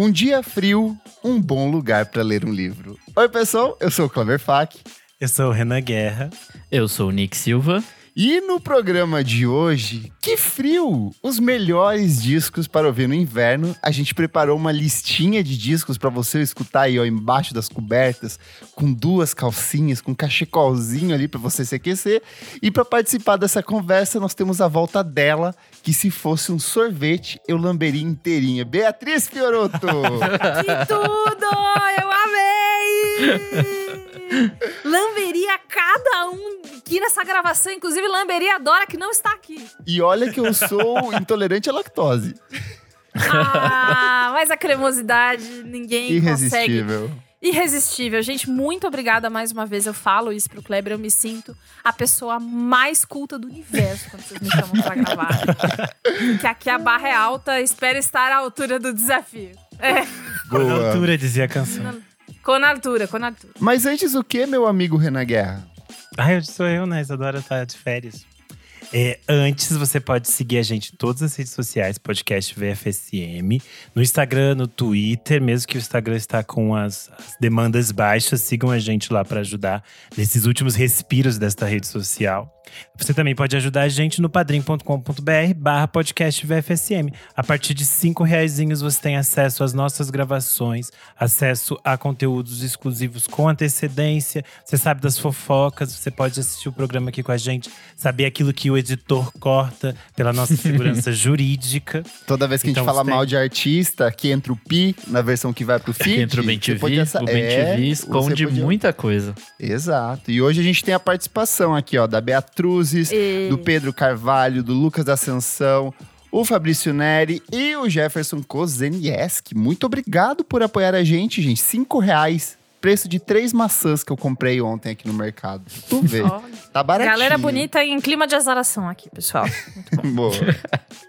Um dia frio, um bom lugar para ler um livro. Oi, pessoal, eu sou o Clever Fak. Eu sou o Renan Guerra. Eu sou o Nick Silva. E no programa de hoje, que frio! Os melhores discos para ouvir no inverno. A gente preparou uma listinha de discos para você escutar aí ó, embaixo das cobertas, com duas calcinhas, com um cachecolzinho ali para você se aquecer. E para participar dessa conversa, nós temos a volta dela, que se fosse um sorvete, eu lamberia inteirinha. Beatriz Fioroto! que tudo! Eu amei! lamberia cada um aqui nessa gravação, inclusive lamberia a Dora que não está aqui. E olha que eu sou intolerante à lactose. Ah, mas a cremosidade ninguém Irresistível. consegue. Irresistível. Gente, muito obrigada mais uma vez. Eu falo isso pro Kleber. Eu me sinto a pessoa mais culta do universo quando vocês me chamam pra gravar. que aqui a barra é alta. Espero estar à altura do desafio. É. Boa. Na altura, dizia a canção. Com na altura, com na altura. Mas antes o que, meu amigo Renan Guerra? Ah, eu sou eu, né? Isadora tá de férias. É, antes, você pode seguir a gente em todas as redes sociais, podcast VFSM, no Instagram, no Twitter, mesmo que o Instagram está com as, as demandas baixas, sigam a gente lá para ajudar nesses últimos respiros desta rede social. Você também pode ajudar a gente no padrim.com.br barra podcast VFSM. A partir de cinco reais você tem acesso às nossas gravações, acesso a conteúdos exclusivos com antecedência. Você sabe das fofocas, você pode assistir o programa aqui com a gente, saber aquilo que o editor corta pela nossa segurança jurídica. Toda vez que então, a gente então fala mal de artista, que entra o pi na versão que vai pro feed. entra o BenTV, o BenTV é, esconde podia... muita coisa. Exato. E hoje a gente tem a participação aqui, ó, da Beatriz Cruzes, e... do Pedro Carvalho, do Lucas Ascensão, o Fabrício Neri e o Jefferson Kozenieski. Muito obrigado por apoiar a gente, gente. Cinco reais preço de três maçãs que eu comprei ontem aqui no mercado. Tu vê. Tá baratinho. Galera bonita em clima de azaração aqui, pessoal. Boa.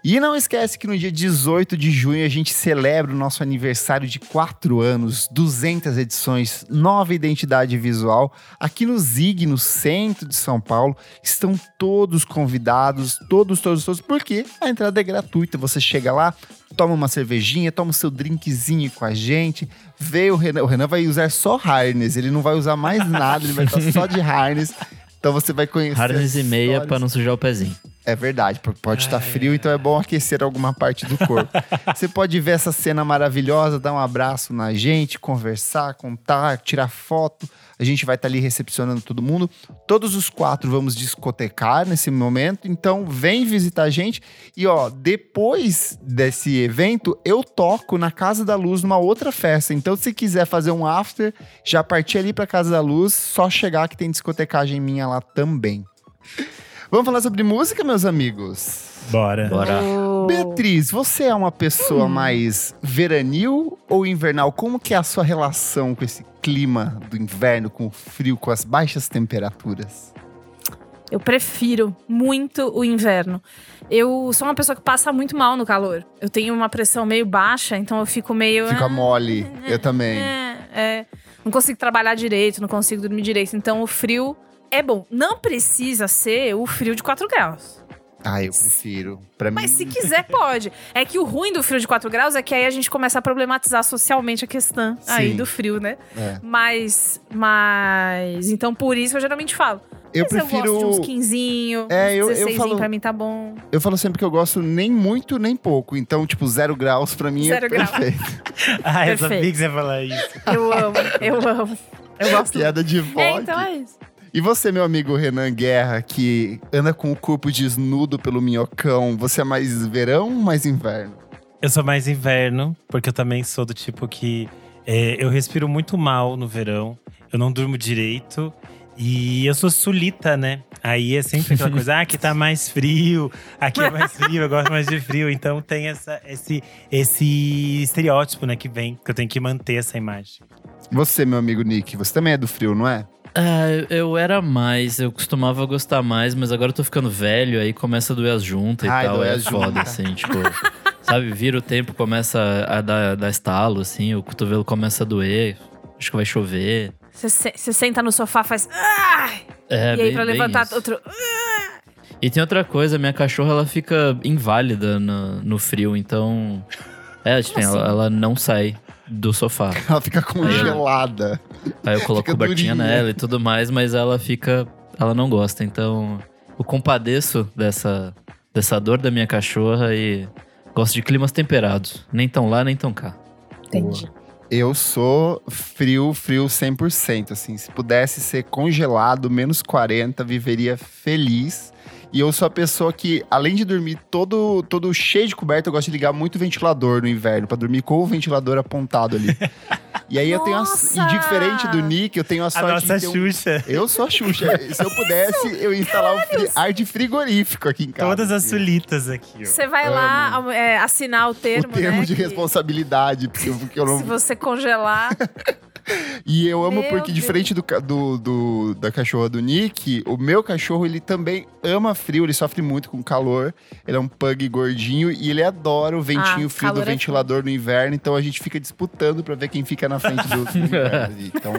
E não esquece que no dia 18 de junho a gente celebra o nosso aniversário de quatro anos, 200 edições, nova identidade visual. Aqui no Zig, no centro de São Paulo, estão todos convidados, todos, todos, todos, porque a entrada é gratuita. Você chega lá, toma uma cervejinha, toma o seu drinkzinho com a gente. Vê o Renan. O Renan vai usar só harness, ele não vai usar mais nada, ele vai estar só de harness. Então você vai conhecer. Harness e meia para não sujar o pezinho. É verdade, pode estar frio, então é bom aquecer alguma parte do corpo. Você pode ver essa cena maravilhosa, dar um abraço na gente, conversar, contar, tirar foto. A gente vai estar ali recepcionando todo mundo. Todos os quatro vamos discotecar nesse momento, então vem visitar a gente. E ó, depois desse evento, eu toco na Casa da Luz numa outra festa. Então, se quiser fazer um after, já partir ali para Casa da Luz, só chegar que tem discotecagem minha lá também. Vamos falar sobre música, meus amigos? Bora. Bora. Oh. Beatriz, você é uma pessoa hum. mais veranil ou invernal? Como que é a sua relação com esse clima do inverno, com o frio, com as baixas temperaturas? Eu prefiro muito o inverno. Eu sou uma pessoa que passa muito mal no calor. Eu tenho uma pressão meio baixa, então eu fico meio. Fica ah, mole. eu também. É, é. Não consigo trabalhar direito, não consigo dormir direito. Então o frio é bom. Não precisa ser o frio de 4 graus. Ah, eu prefiro. Pra Mas mim... se quiser, pode. É que o ruim do frio de 4 graus é que aí a gente começa a problematizar socialmente a questão Sim. aí do frio, né? É. Mas. Mas. Então, por isso eu geralmente falo. Eu Mas prefiro. Eu gosto de uns 15, é, eu, 16 eu falo, pra mim tá bom. Eu falo sempre que eu gosto nem muito nem pouco. Então, tipo, zero graus pra mim é zero é perfeito. ah, eu sabia que você ia falar isso. Eu amo, eu amo. Eu gosto. Piada de vó. É, então é isso. E você, meu amigo Renan Guerra, que anda com o corpo desnudo pelo minhocão, você é mais verão ou mais inverno? Eu sou mais inverno, porque eu também sou do tipo que é, eu respiro muito mal no verão, eu não durmo direito e eu sou sulita, né? Aí é sempre aquela coisa, ah, aqui tá mais frio, aqui é mais frio, eu gosto mais de frio. Então tem essa, esse, esse estereótipo, né, que vem, que eu tenho que manter essa imagem. Você, meu amigo Nick, você também é do frio, não é? É, eu era mais, eu costumava gostar mais, mas agora eu tô ficando velho, aí começa a doer as juntas e tal. É foda, assim, tipo. sabe, vira o tempo, começa a dar, dar estalo, assim, o cotovelo começa a doer, acho que vai chover. Você senta no sofá, faz. É, e aí bem, pra levantar outro. E tem outra coisa, minha cachorra ela fica inválida no, no frio, então É, tipo, assim? ela, ela não sai do sofá. Ela fica congelada. Aí eu coloco cobertinha nela e tudo mais, mas ela fica. Ela não gosta. Então, eu compadeço dessa, dessa dor da minha cachorra e gosto de climas temperados. Nem tão lá, nem tão cá. Entendi. Eu sou frio, frio 100%. Assim, se pudesse ser congelado, menos 40, viveria feliz. E eu sou a pessoa que, além de dormir todo, todo cheio de coberta, eu gosto de ligar muito ventilador no inverno, para dormir com o ventilador apontado ali. E aí eu tenho a, E diferente do Nick, eu tenho a sorte a nossa de. Xuxa. Um, eu sou a Xuxa. Se eu pudesse, eu ia instalar um fri, ar de frigorífico aqui em casa. Todas as sulitas aqui. Você vai Amo. lá é, assinar o termo. O termo né, de que... responsabilidade. Porque, porque eu não... Se você congelar. E eu amo meu porque, Deus. diferente do, do, do, da cachorra do Nick, o meu cachorro, ele também ama frio, ele sofre muito com calor. Ele é um pug gordinho e ele adora o ventinho ah, frio do é ventilador é no inverno. Então a gente fica disputando pra ver quem fica na frente do, do inverno. Então,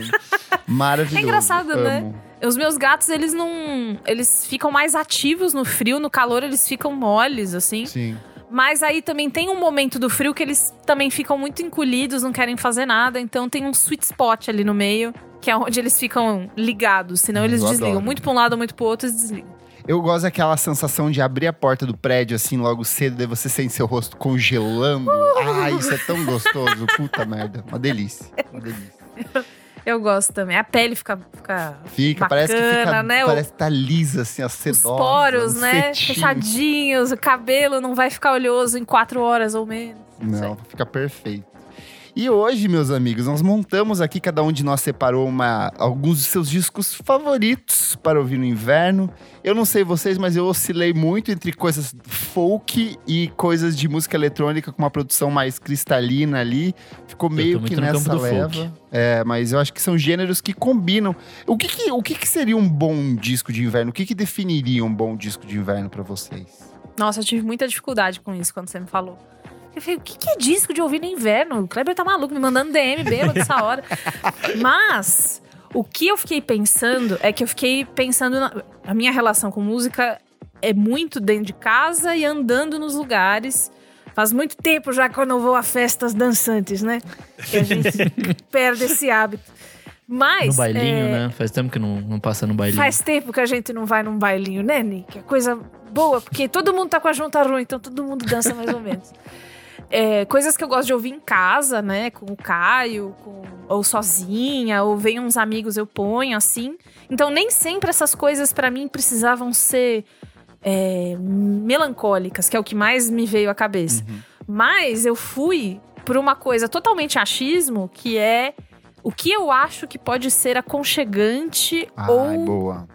maravilhoso. É engraçado, né? amo. né? Os meus gatos, eles não. Eles ficam mais ativos no frio, no calor, eles ficam moles, assim. Sim. Mas aí também tem um momento do frio que eles também ficam muito encolhidos, não querem fazer nada. Então tem um sweet spot ali no meio, que é onde eles ficam ligados. Senão eles Eu desligam. Adoro. Muito pra um lado, muito pro outro, eles desligam. Eu gosto daquela sensação de abrir a porta do prédio assim logo cedo, daí você sente seu rosto congelando. Uh! Ah, isso é tão gostoso. Puta merda. Uma delícia. Uma delícia. Eu gosto também. A pele fica. Fica, fica bacana, parece que fica. Né? Parece que tá lisa, assim, a sedosa. Os poros, um né? Fechadinhos. O cabelo não vai ficar oleoso em quatro horas ou menos. Não, não fica perfeito. E hoje, meus amigos, nós montamos aqui, cada um de nós separou uma, alguns de seus discos favoritos para ouvir no inverno. Eu não sei vocês, mas eu oscilei muito entre coisas folk e coisas de música eletrônica com uma produção mais cristalina ali. Ficou meio que nessa leva. É, mas eu acho que são gêneros que combinam. O que, que o que, que, seria um bom disco de inverno? O que, que definiria um bom disco de inverno para vocês? Nossa, eu tive muita dificuldade com isso quando você me falou. Eu falei, o que, que é disco de ouvir no inverno? O Kleber tá maluco, me mandando DM bêbado essa hora. Mas, o que eu fiquei pensando é que eu fiquei pensando. Na, a minha relação com música é muito dentro de casa e andando nos lugares. Faz muito tempo já que eu não vou a festas dançantes, né? Que a gente perde esse hábito. Mas. No bailinho, é... né? Faz tempo que não, não passa no bailinho. Faz tempo que a gente não vai num bailinho, né, Nick? É coisa boa, porque todo mundo tá com a junta ruim, então todo mundo dança mais ou menos. É, coisas que eu gosto de ouvir em casa, né? Com o Caio, com, ou sozinha, ou vem uns amigos, eu ponho assim. Então, nem sempre essas coisas para mim precisavam ser é, melancólicas, que é o que mais me veio à cabeça. Uhum. Mas eu fui por uma coisa totalmente achismo, que é o que eu acho que pode ser aconchegante Ai, ou boa.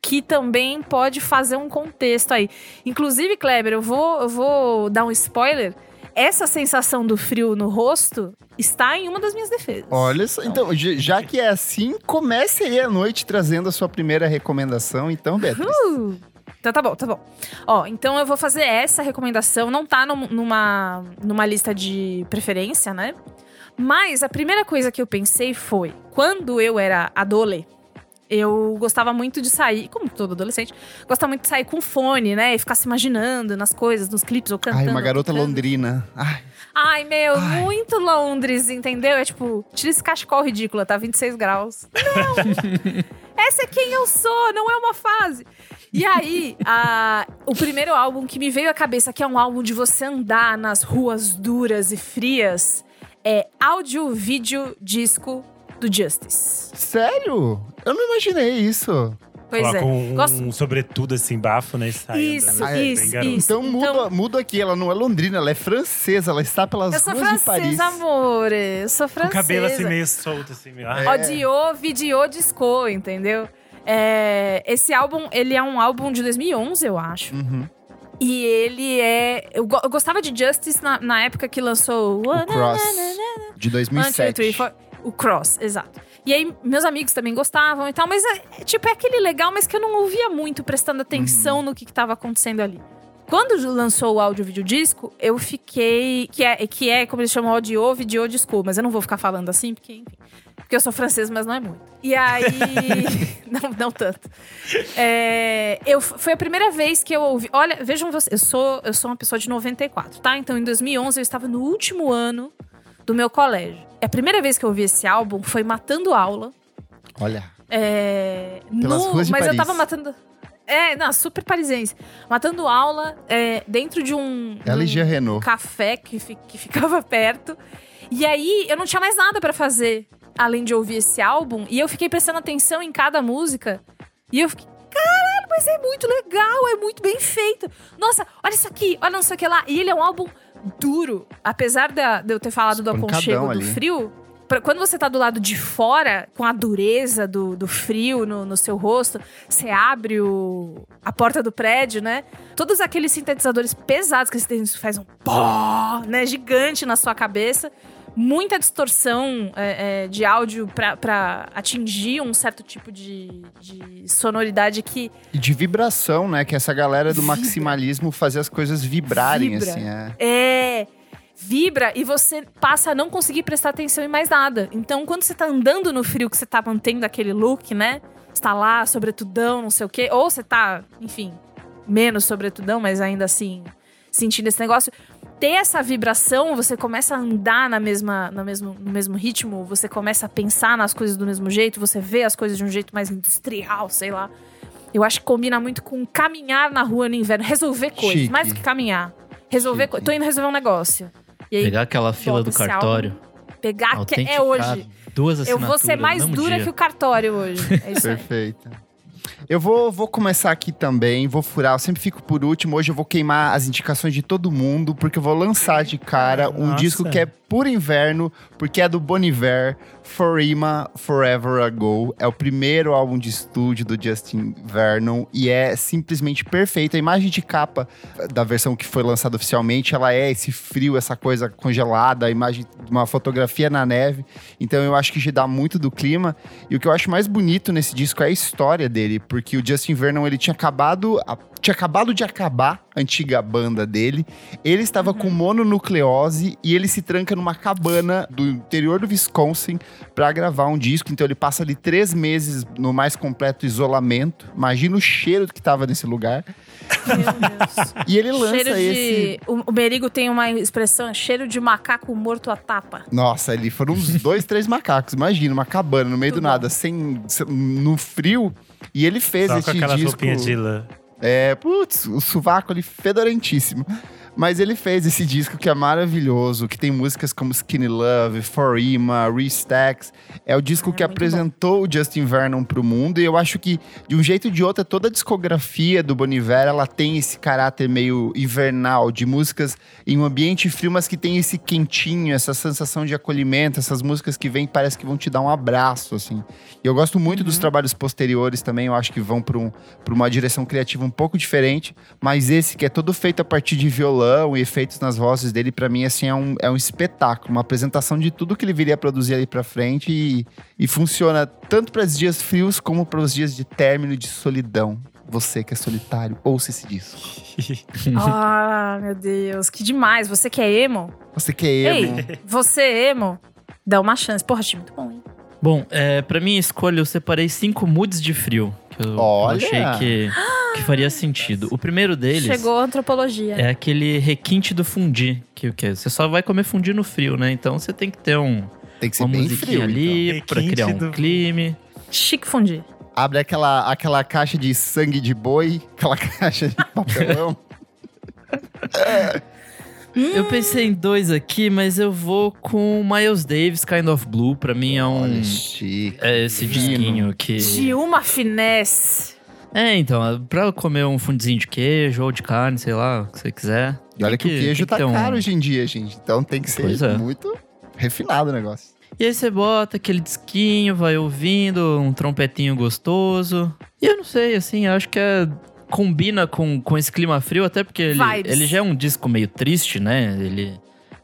que também pode fazer um contexto aí. Inclusive, Kleber, eu vou, eu vou dar um spoiler essa sensação do frio no rosto está em uma das minhas defesas. Olha só, então, já que é assim, comece aí a noite trazendo a sua primeira recomendação, então, Beatriz. Uh! Então tá bom, tá bom. Ó, então eu vou fazer essa recomendação, não tá no, numa, numa lista de preferência, né? Mas a primeira coisa que eu pensei foi, quando eu era adolescente, eu gostava muito de sair, como todo adolescente, gostava muito de sair com fone, né? E ficar se imaginando nas coisas, nos clipes ou cantando. Ai, uma garota londrina. Ai. Ai, meu, Ai. muito Londres, entendeu? É tipo, tira esse cachecol ridículo, tá 26 graus. Não! Essa é quem eu sou, não é uma fase. E aí, a, o primeiro álbum que me veio à cabeça, que é um álbum de você andar nas ruas duras e frias, é áudio, vídeo, disco do Justice. Sério? Eu não imaginei isso. Pois Coloca é. um, Gosto... um sobretudo assim, bafo, né? Sai isso, andando, ah, isso, isso. Então muda, então... muda aqui, ela não é londrina, ela é francesa, ela está pelas ruas francesa, de Paris. amor. Eu sou francesa. Com o cabelo assim meio solto, assim. Meio... É. Audio, video, disco, entendeu? É, esse álbum, ele é um álbum de 2011, eu acho. Uhum. E ele é. Eu, eu, gostava de Justice na, na época que lançou. O Cross. De 2007. One, two, three, four, o Cross, exato. E aí, meus amigos também gostavam e tal, mas é, é, tipo, é aquele legal, mas que eu não ouvia muito prestando atenção uhum. no que, estava acontecendo ali. Quando lançou o áudio vídeo disco, eu fiquei. Que é, que é como eles chamam, audio, vídeo disco, mas eu não vou ficar falando assim, porque, enfim. Porque eu sou francês, mas não é muito. E aí. não, não tanto. É, eu, foi a primeira vez que eu ouvi. Olha, vejam vocês, eu sou, eu sou uma pessoa de 94, tá? Então em 2011 eu estava no último ano do meu colégio. A primeira vez que eu ouvi esse álbum foi matando aula. Olha. É, Pelas no, ruas de mas Paris. eu tava matando. É, não, super parisense. Matando aula é, dentro de um, LG um Renault. café que, fi- que ficava perto. E aí eu não tinha mais nada pra fazer além de ouvir esse álbum. E eu fiquei prestando atenção em cada música. E eu fiquei, caralho, mas é muito legal, é muito bem feito. Nossa, olha isso aqui, olha não sei o que lá. E ele é um álbum duro. Apesar da- de eu ter falado do aconchego do ali. frio, pra- quando você tá do lado de fora, com a dureza do, do frio no, no seu rosto, você abre o, a porta do prédio, né? Todos aqueles sintetizadores pesados que você faz um pó, né? Gigante na sua cabeça. Muita distorção é, é, de áudio pra, pra atingir um certo tipo de, de sonoridade que E de vibração, né? Que essa galera do Vibra. maximalismo fazia as coisas vibrarem, Vibra. assim. É. É. Vibra e você passa a não conseguir prestar atenção em mais nada. Então, quando você tá andando no frio, que você tá mantendo aquele look, né? Você tá lá, sobretudão, não sei o quê. Ou você tá, enfim, menos sobretudão, mas ainda assim, sentindo esse negócio. Ter essa vibração, você começa a andar na mesma, na mesmo, no mesmo ritmo, você começa a pensar nas coisas do mesmo jeito, você vê as coisas de um jeito mais industrial, sei lá. Eu acho que combina muito com caminhar na rua no inverno, resolver coisas, Chique. mais do que caminhar. Resolver coisas. Tô indo resolver um negócio. E aí, Pegar aquela fila do cartório. pegar que é hoje. Duas Eu vou ser mais dura dia. que o cartório hoje. É isso aí. Eu vou, vou começar aqui também, vou furar, eu sempre fico por último. Hoje eu vou queimar as indicações de todo mundo, porque eu vou lançar de cara um Nossa. disco que é por inverno, porque é do Bon Iver, Forima Forever Ago. É o primeiro álbum de estúdio do Justin Vernon e é simplesmente perfeito. A imagem de capa da versão que foi lançada oficialmente, ela é esse frio, essa coisa congelada, a imagem de uma fotografia na neve. Então eu acho que já dá muito do clima. E o que eu acho mais bonito nesse disco é a história dele, porque o Justin Vernon ele tinha acabado, a- tinha acabado de acabar a antiga banda dele. Ele estava com mononucleose e ele se tranca numa cabana do interior do Wisconsin para gravar um disco. Então ele passa ali três meses no mais completo isolamento. Imagina o cheiro que tava nesse lugar. Meu Deus. E ele lança cheiro esse. de. O, o Merigo tem uma expressão: cheiro de macaco morto a tapa. Nossa, ali foram uns dois, três macacos. Imagina, uma cabana no meio Muito do nada, sem, sem- no frio. E ele fez Só esse com aquelas disco. roupinhas de lã. É, putz, o sovaco ali fedorentíssimo. Mas ele fez esse disco que é maravilhoso, que tem músicas como Skinny Love, Forima, Restacks. É o disco É, que apresentou o Justin Vernon pro mundo. E eu acho que, de um jeito ou de outro, toda a discografia do Bon Iver, ela tem esse caráter meio invernal, de músicas em um ambiente frio, mas que tem esse quentinho, essa sensação de acolhimento, essas músicas que vêm parece que vão te dar um abraço, assim. E eu gosto muito dos trabalhos posteriores também, eu acho que vão para um, pra uma direção criativa um pouco diferente, mas esse que é todo feito a partir de violão e efeitos nas vozes dele, pra mim, assim, é um, é um espetáculo, uma apresentação de tudo que ele viria a produzir ali pra frente e, e funciona tanto para os dias frios como para os dias de término e de solidão. Você que é solitário, ouça esse disco. ah, meu Deus, que demais. Você que é emo? Você que é emo. Ei, você é emo? Dá uma chance. Porra, achei muito bom, hein? Bom, é, pra minha escolha, eu separei cinco moods de frio. Que eu, Olha! eu achei que, que faria sentido. O primeiro deles Chegou a antropologia. é aquele requinte do fundi. Que o quê? Você só vai comer fundi no frio, né? Então você tem que ter um, Tem que ser uma bem musiquinha frio, ali então. pra criar um do- clima. Chique fundir. então. Abre aquela, aquela caixa de sangue de boi, aquela caixa de papelão. Eu pensei em dois aqui, mas eu vou com Miles Davis, Kind of Blue. Pra mim é um. Olha, chique. É esse disquinho que. De uma finesse. É, então, pra comer um fundinho de queijo ou de carne, sei lá, o que você quiser. E olha que, Tem o queijo tem tá um- caro hoje em dia, gente. Então tem que ser é. muito refinado o negócio. E aí você bota aquele disquinho, vai ouvindo, um trompetinho gostoso. E eu não sei, assim, eu acho que é- combina com, com esse clima frio, até porque ele, Vibes. ele já é um disco meio triste, né? Ele,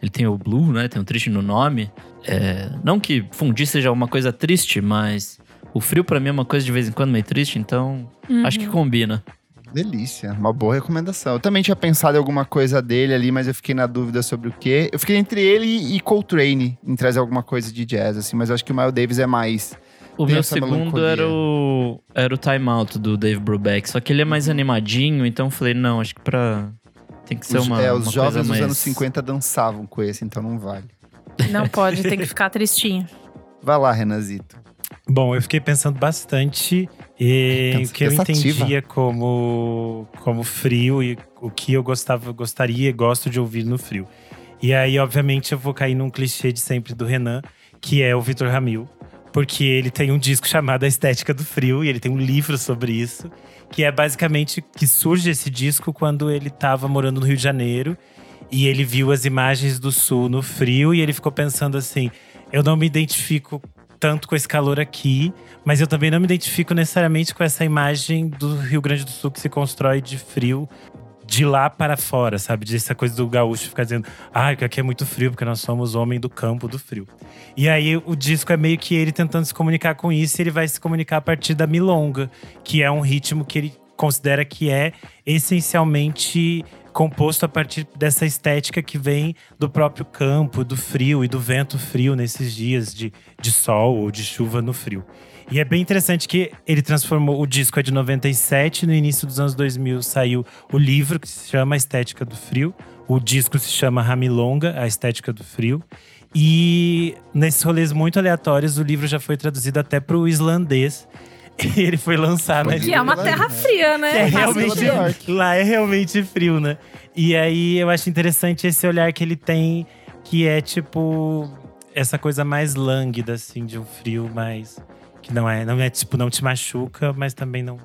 ele tem o blue, né? Tem o triste no nome. É, não que fundir seja uma coisa triste, mas o frio pra mim é uma coisa de vez em quando meio triste, então Uhum. acho que combina. Delícia, uma boa recomendação. Eu também tinha pensado em alguma coisa dele ali, mas eu fiquei na dúvida sobre o quê. Eu fiquei entre ele e Coltrane em trazer alguma coisa de jazz, assim, mas eu acho que o Miles Davis é mais. O meu segundo era o, era o Time Out do Dave Brubeck, só que ele é mais animadinho, então eu falei, não, acho que pra. Tem que ser os, uma. É, os uma jovens dos mais... anos 50 dançavam com esse, então não vale. Não pode, tem que ficar tristinho. Vai lá, Renazito. Bom, eu fiquei pensando bastante em o que eu entendia como, como frio e o que eu gostava, gostaria e gosto de ouvir no frio. E aí, obviamente, eu vou cair num clichê de sempre do Renan, que é o Vitor Ramil. Porque ele tem um disco chamado A Estética do Frio, e ele tem um livro sobre isso. Que é basicamente que surge esse disco quando ele estava morando no Rio de Janeiro. E ele viu as imagens do sul no frio, e ele ficou pensando assim: eu não me identifico tanto com esse calor aqui, mas eu também não me identifico necessariamente com essa imagem do Rio Grande do Sul que se constrói de frio de lá para fora, sabe? Dessa coisa do gaúcho ficar dizendo, ah, que aqui é muito frio, porque nós somos homem do campo do frio. E aí o disco é meio que ele tentando se comunicar com isso, e ele vai se comunicar a partir da milonga, que é um ritmo que ele considera que é essencialmente composto a partir dessa estética que vem do próprio campo, do frio e do vento frio nesses dias de, de sol ou de chuva no frio. E é bem interessante que ele transformou o disco é de 97, no início dos anos 2000 saiu o livro que se chama A Estética do Frio. O disco se chama Ramilonga, A Estética do Frio. E nesses rolês muito aleatórios, o livro já foi traduzido até para o islandês. E ele foi lançado. Que é uma terra fria, né? Que é realmente, lá é realmente frio, né? E aí eu acho interessante esse olhar que ele tem, que é tipo essa coisa mais lânguida, assim, de um frio mais. Que não é, não é tipo, não te machuca, mas também não.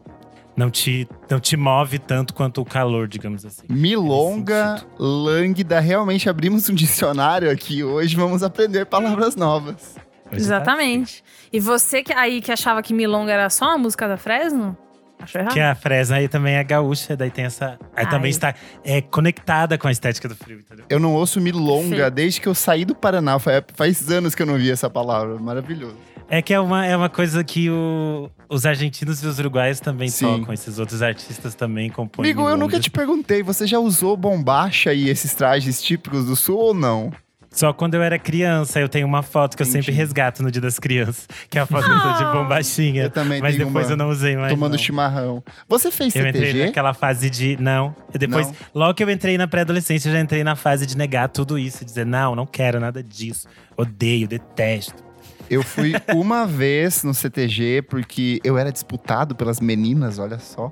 Não te, não te move tanto quanto o calor, digamos assim. Milonga, lânguida. Realmente abrimos um dicionário aqui hoje. Vamos aprender palavras novas. Exatamente. E você que aí que achava que Milonga era só uma música da Fresno? Achou errado? Que a Fresno aí também é gaúcha, daí tem essa. Aí Ai. também está é, conectada com a estética do frio, entendeu? Eu não ouço milonga Sim. desde que eu saí do Paraná. Faz, faz anos que eu não vi essa palavra. Maravilhoso. É que é uma, é uma coisa que o- os argentinos e os uruguaios também Sim. tocam, esses outros artistas também compõem. Amigo, eu nunca te perguntei, você já usou bombacha e esses trajes típicos do sul ou não? Só quando eu era criança, eu tenho uma foto que eu sempre Entendi. resgato no Dia das Crianças, que é a foto tô de bombachinha. Eu também Mas tenho depois uma eu não usei mais. Tomando não. chimarrão. Você fez Eu entrei CTG? naquela fase de. Não. Eu depois, Não. logo que eu entrei na pré-adolescência, eu já entrei na fase de negar tudo isso. Dizer, não, não quero nada disso. Odeio, detesto. Eu fui uma vez no CTG porque eu era disputado pelas meninas, olha só.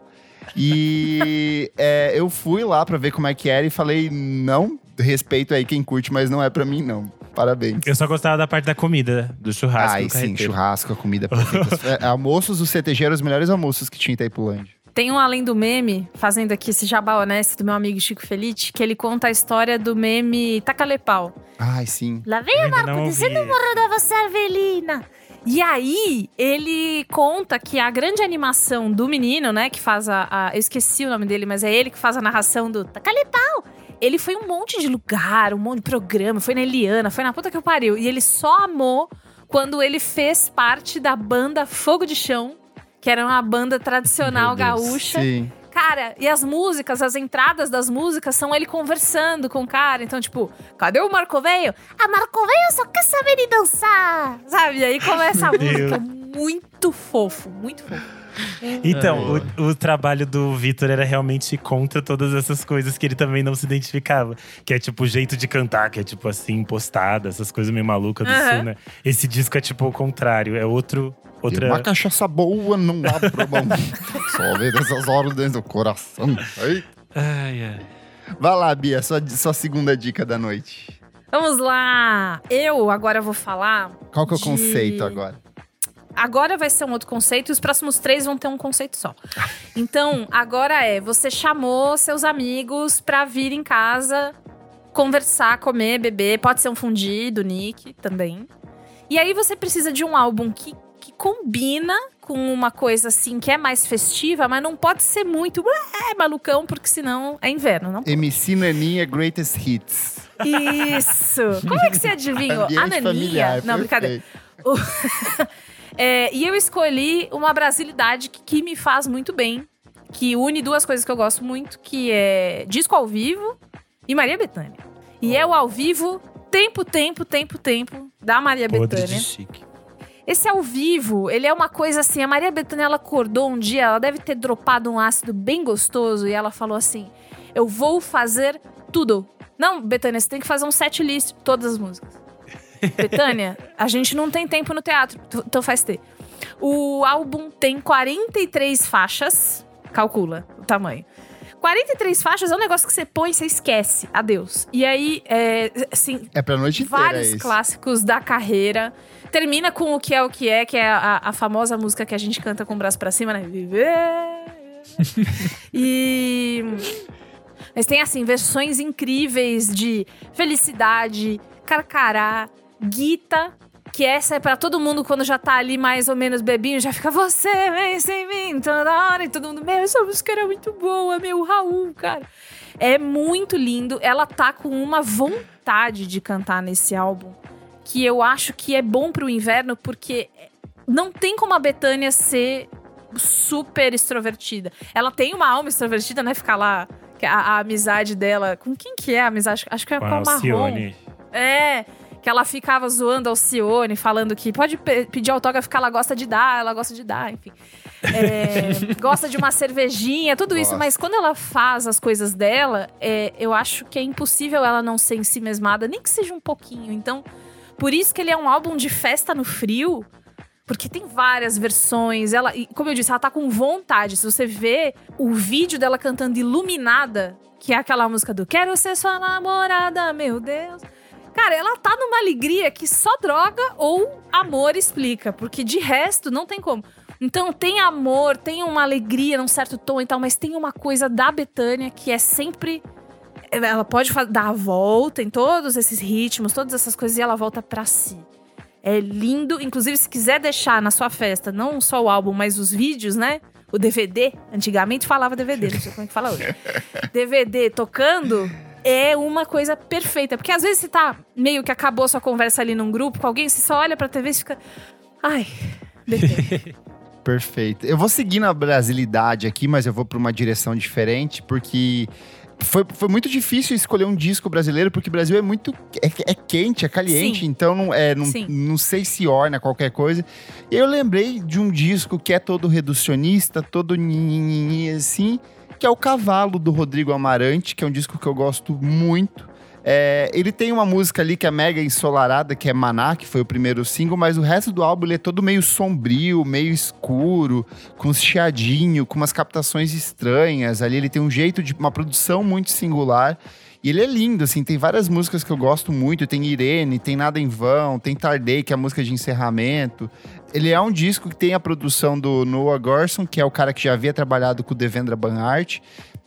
E é, eu fui lá pra ver como é que era e falei, não, respeito aí quem curte, mas não é pra mim não. Parabéns. Eu só gostava da parte da comida, do churrasco. Ai, do sim, carreteiro. churrasco, a comida perfeita. É, almoços do CTG eram os melhores almoços que tinha em Itaipulândia. Tem um além do meme, fazendo aqui esse jabá honesto do meu amigo Chico Felite, que ele conta a história do meme Tacalepau. Ai, sim. Lá vem o Marco não dizendo morro da você, Arvelina. E aí, ele conta que a grande animação do menino, né, que faz a, a- Eu esqueci o nome dele, mas é ele que faz a narração do Tacalepau. Ele foi em um monte de lugar, um monte de programa, foi na Eliana, foi na puta que eu pariu. E ele só amou quando ele fez parte da banda Fogo de Chão, que era uma banda tradicional gaúcha. Sim. Cara, e as músicas, as entradas das músicas são ele conversando com o cara. Então, tipo, cadê o Marco Veio? A Marco Veio só quer saber de dançar. Sabe? E aí começa a música. Muito fofo, muito fofo. Então, o, o trabalho do Vitor era realmente contra todas essas coisas que ele também não se identificava. Que é tipo o jeito de cantar, que é tipo assim, impostada, essas coisas meio malucas do Aham. sul, né? Esse disco é tipo o contrário, é outro. Outra. Uma cachaça boa não abro mão. Só ver essas ordens do coração. Ai. Ai, ai. Vai lá, Bia, sua, sua segunda dica da noite. Vamos lá! Eu agora vou falar. Qual que é o De- conceito agora? Agora vai ser um outro conceito e os próximos três vão ter um conceito só. Então, agora é: você chamou seus amigos pra vir em casa conversar, comer, beber. Pode ser um fundido, Nick também. E aí você precisa de um álbum que, que combina com uma coisa assim que é mais festiva, mas não pode ser muito é, malucão, porque senão é inverno, não? MC Naninha Greatest Hits. Isso! Como é que você adivinhou? Ambiente Ananinha? familiar. Não, brincadeira. perfeito. É, e eu escolhi uma brasilidade que, que me faz muito bem. que une duas coisas que eu gosto muito, que é disco ao vivo e Maria Bethânia. E é o ao vivo, tempo, tempo, tempo, tempo, da Maria Podre Bethânia. de chique. Esse ao vivo, ele é uma coisa assim. A Maria Bethânia, ela acordou um dia, ela deve ter dropado um ácido bem gostoso e ela falou assim: Eu vou fazer tudo. Não, Betânia, você tem que fazer um set list, todas as músicas. Betânia, a gente não tem tempo no teatro, então faz ter. O álbum tem 43 faixas, calcula o tamanho. 43 faixas é um negócio que você põe e você esquece. Adeus. E aí, é, assim, É pra noite inteira vários isso. clássicos da carreira. Termina com o que é o que é, que é a, a famosa música que a gente canta com o braço pra cima, né? Viver. e. Mas tem, assim, versões incríveis de Felicidade, Carcará, Guita. Que essa é pra todo mundo quando já tá ali mais ou menos bebinho, já fica você, vem sem mim, toda hora, e todo mundo, meu, essa música era muito boa, meu, Raul, cara. É muito lindo. Ela tá com uma vontade de cantar nesse álbum que eu acho que é bom pro inverno, porque não tem como a Betânia ser super extrovertida. Ela tem uma alma extrovertida, né? Ficar lá. A, a amizade dela. Com quem que é a amizade? Acho que é com, Com a Marrom. É. Que ela ficava zoando Alcione, falando que pode pe- pedir autógrafo que ela gosta de dar, ela gosta de dar, enfim. É, gosta de uma cervejinha, tudo isso. Gosta. Mas quando ela faz as coisas dela, é, eu acho que é impossível ela não ser ensimesmada, nem que seja um pouquinho. Então, por isso que ele é um álbum de festa no frio. Porque tem várias versões. Ela, e como eu disse, ela tá com vontade. Se você vê o vídeo dela cantando Iluminada, que é aquela música do Quero ser sua namorada, meu Deus. Cara, ela tá numa alegria que só droga ou amor explica, porque de resto não tem como. Então tem amor, tem uma alegria num certo tom e tal, mas tem uma coisa da Betânia que é sempre ela pode dar a volta em todos esses ritmos, todas essas coisas e ela volta pra si. É lindo, inclusive se quiser deixar na sua festa não só o álbum, mas os vídeos, né? O DVD, antigamente falava DVD, não sei como é que fala hoje. DVD tocando é uma coisa perfeita, porque às vezes você tá meio que acabou sua conversa ali num grupo com alguém, você só olha pra TV e fica ai. Perfeito. Eu vou seguir na brasilidade aqui, mas eu vou para uma direção diferente, porque foi, foi muito difícil escolher um disco brasileiro, porque o Brasil é muito. É, é quente, é caliente, Sim. então não, é, não, Sim. não sei se orna qualquer coisa. Eu lembrei de um disco que é todo reducionista, todo nhinhinhinhi assim, que é o Cavalo do Rodrigo Amarante, que é um disco que eu gosto muito. É, ele tem uma música ali que é mega ensolarada, que é Maná, que foi o primeiro single, mas o resto do álbum ele é todo meio sombrio, meio escuro, com uns chiadinho, com umas captações estranhas. Ali ele tem um jeito de uma produção muito singular. E ele é lindo, assim, tem várias músicas que eu gosto muito. Tem Irene, tem Nada em Vão, tem Tardei, que é a música de encerramento. Ele é um disco que tem a produção do Noah Gorson, que é o cara que já havia trabalhado com o Devendra Banhart.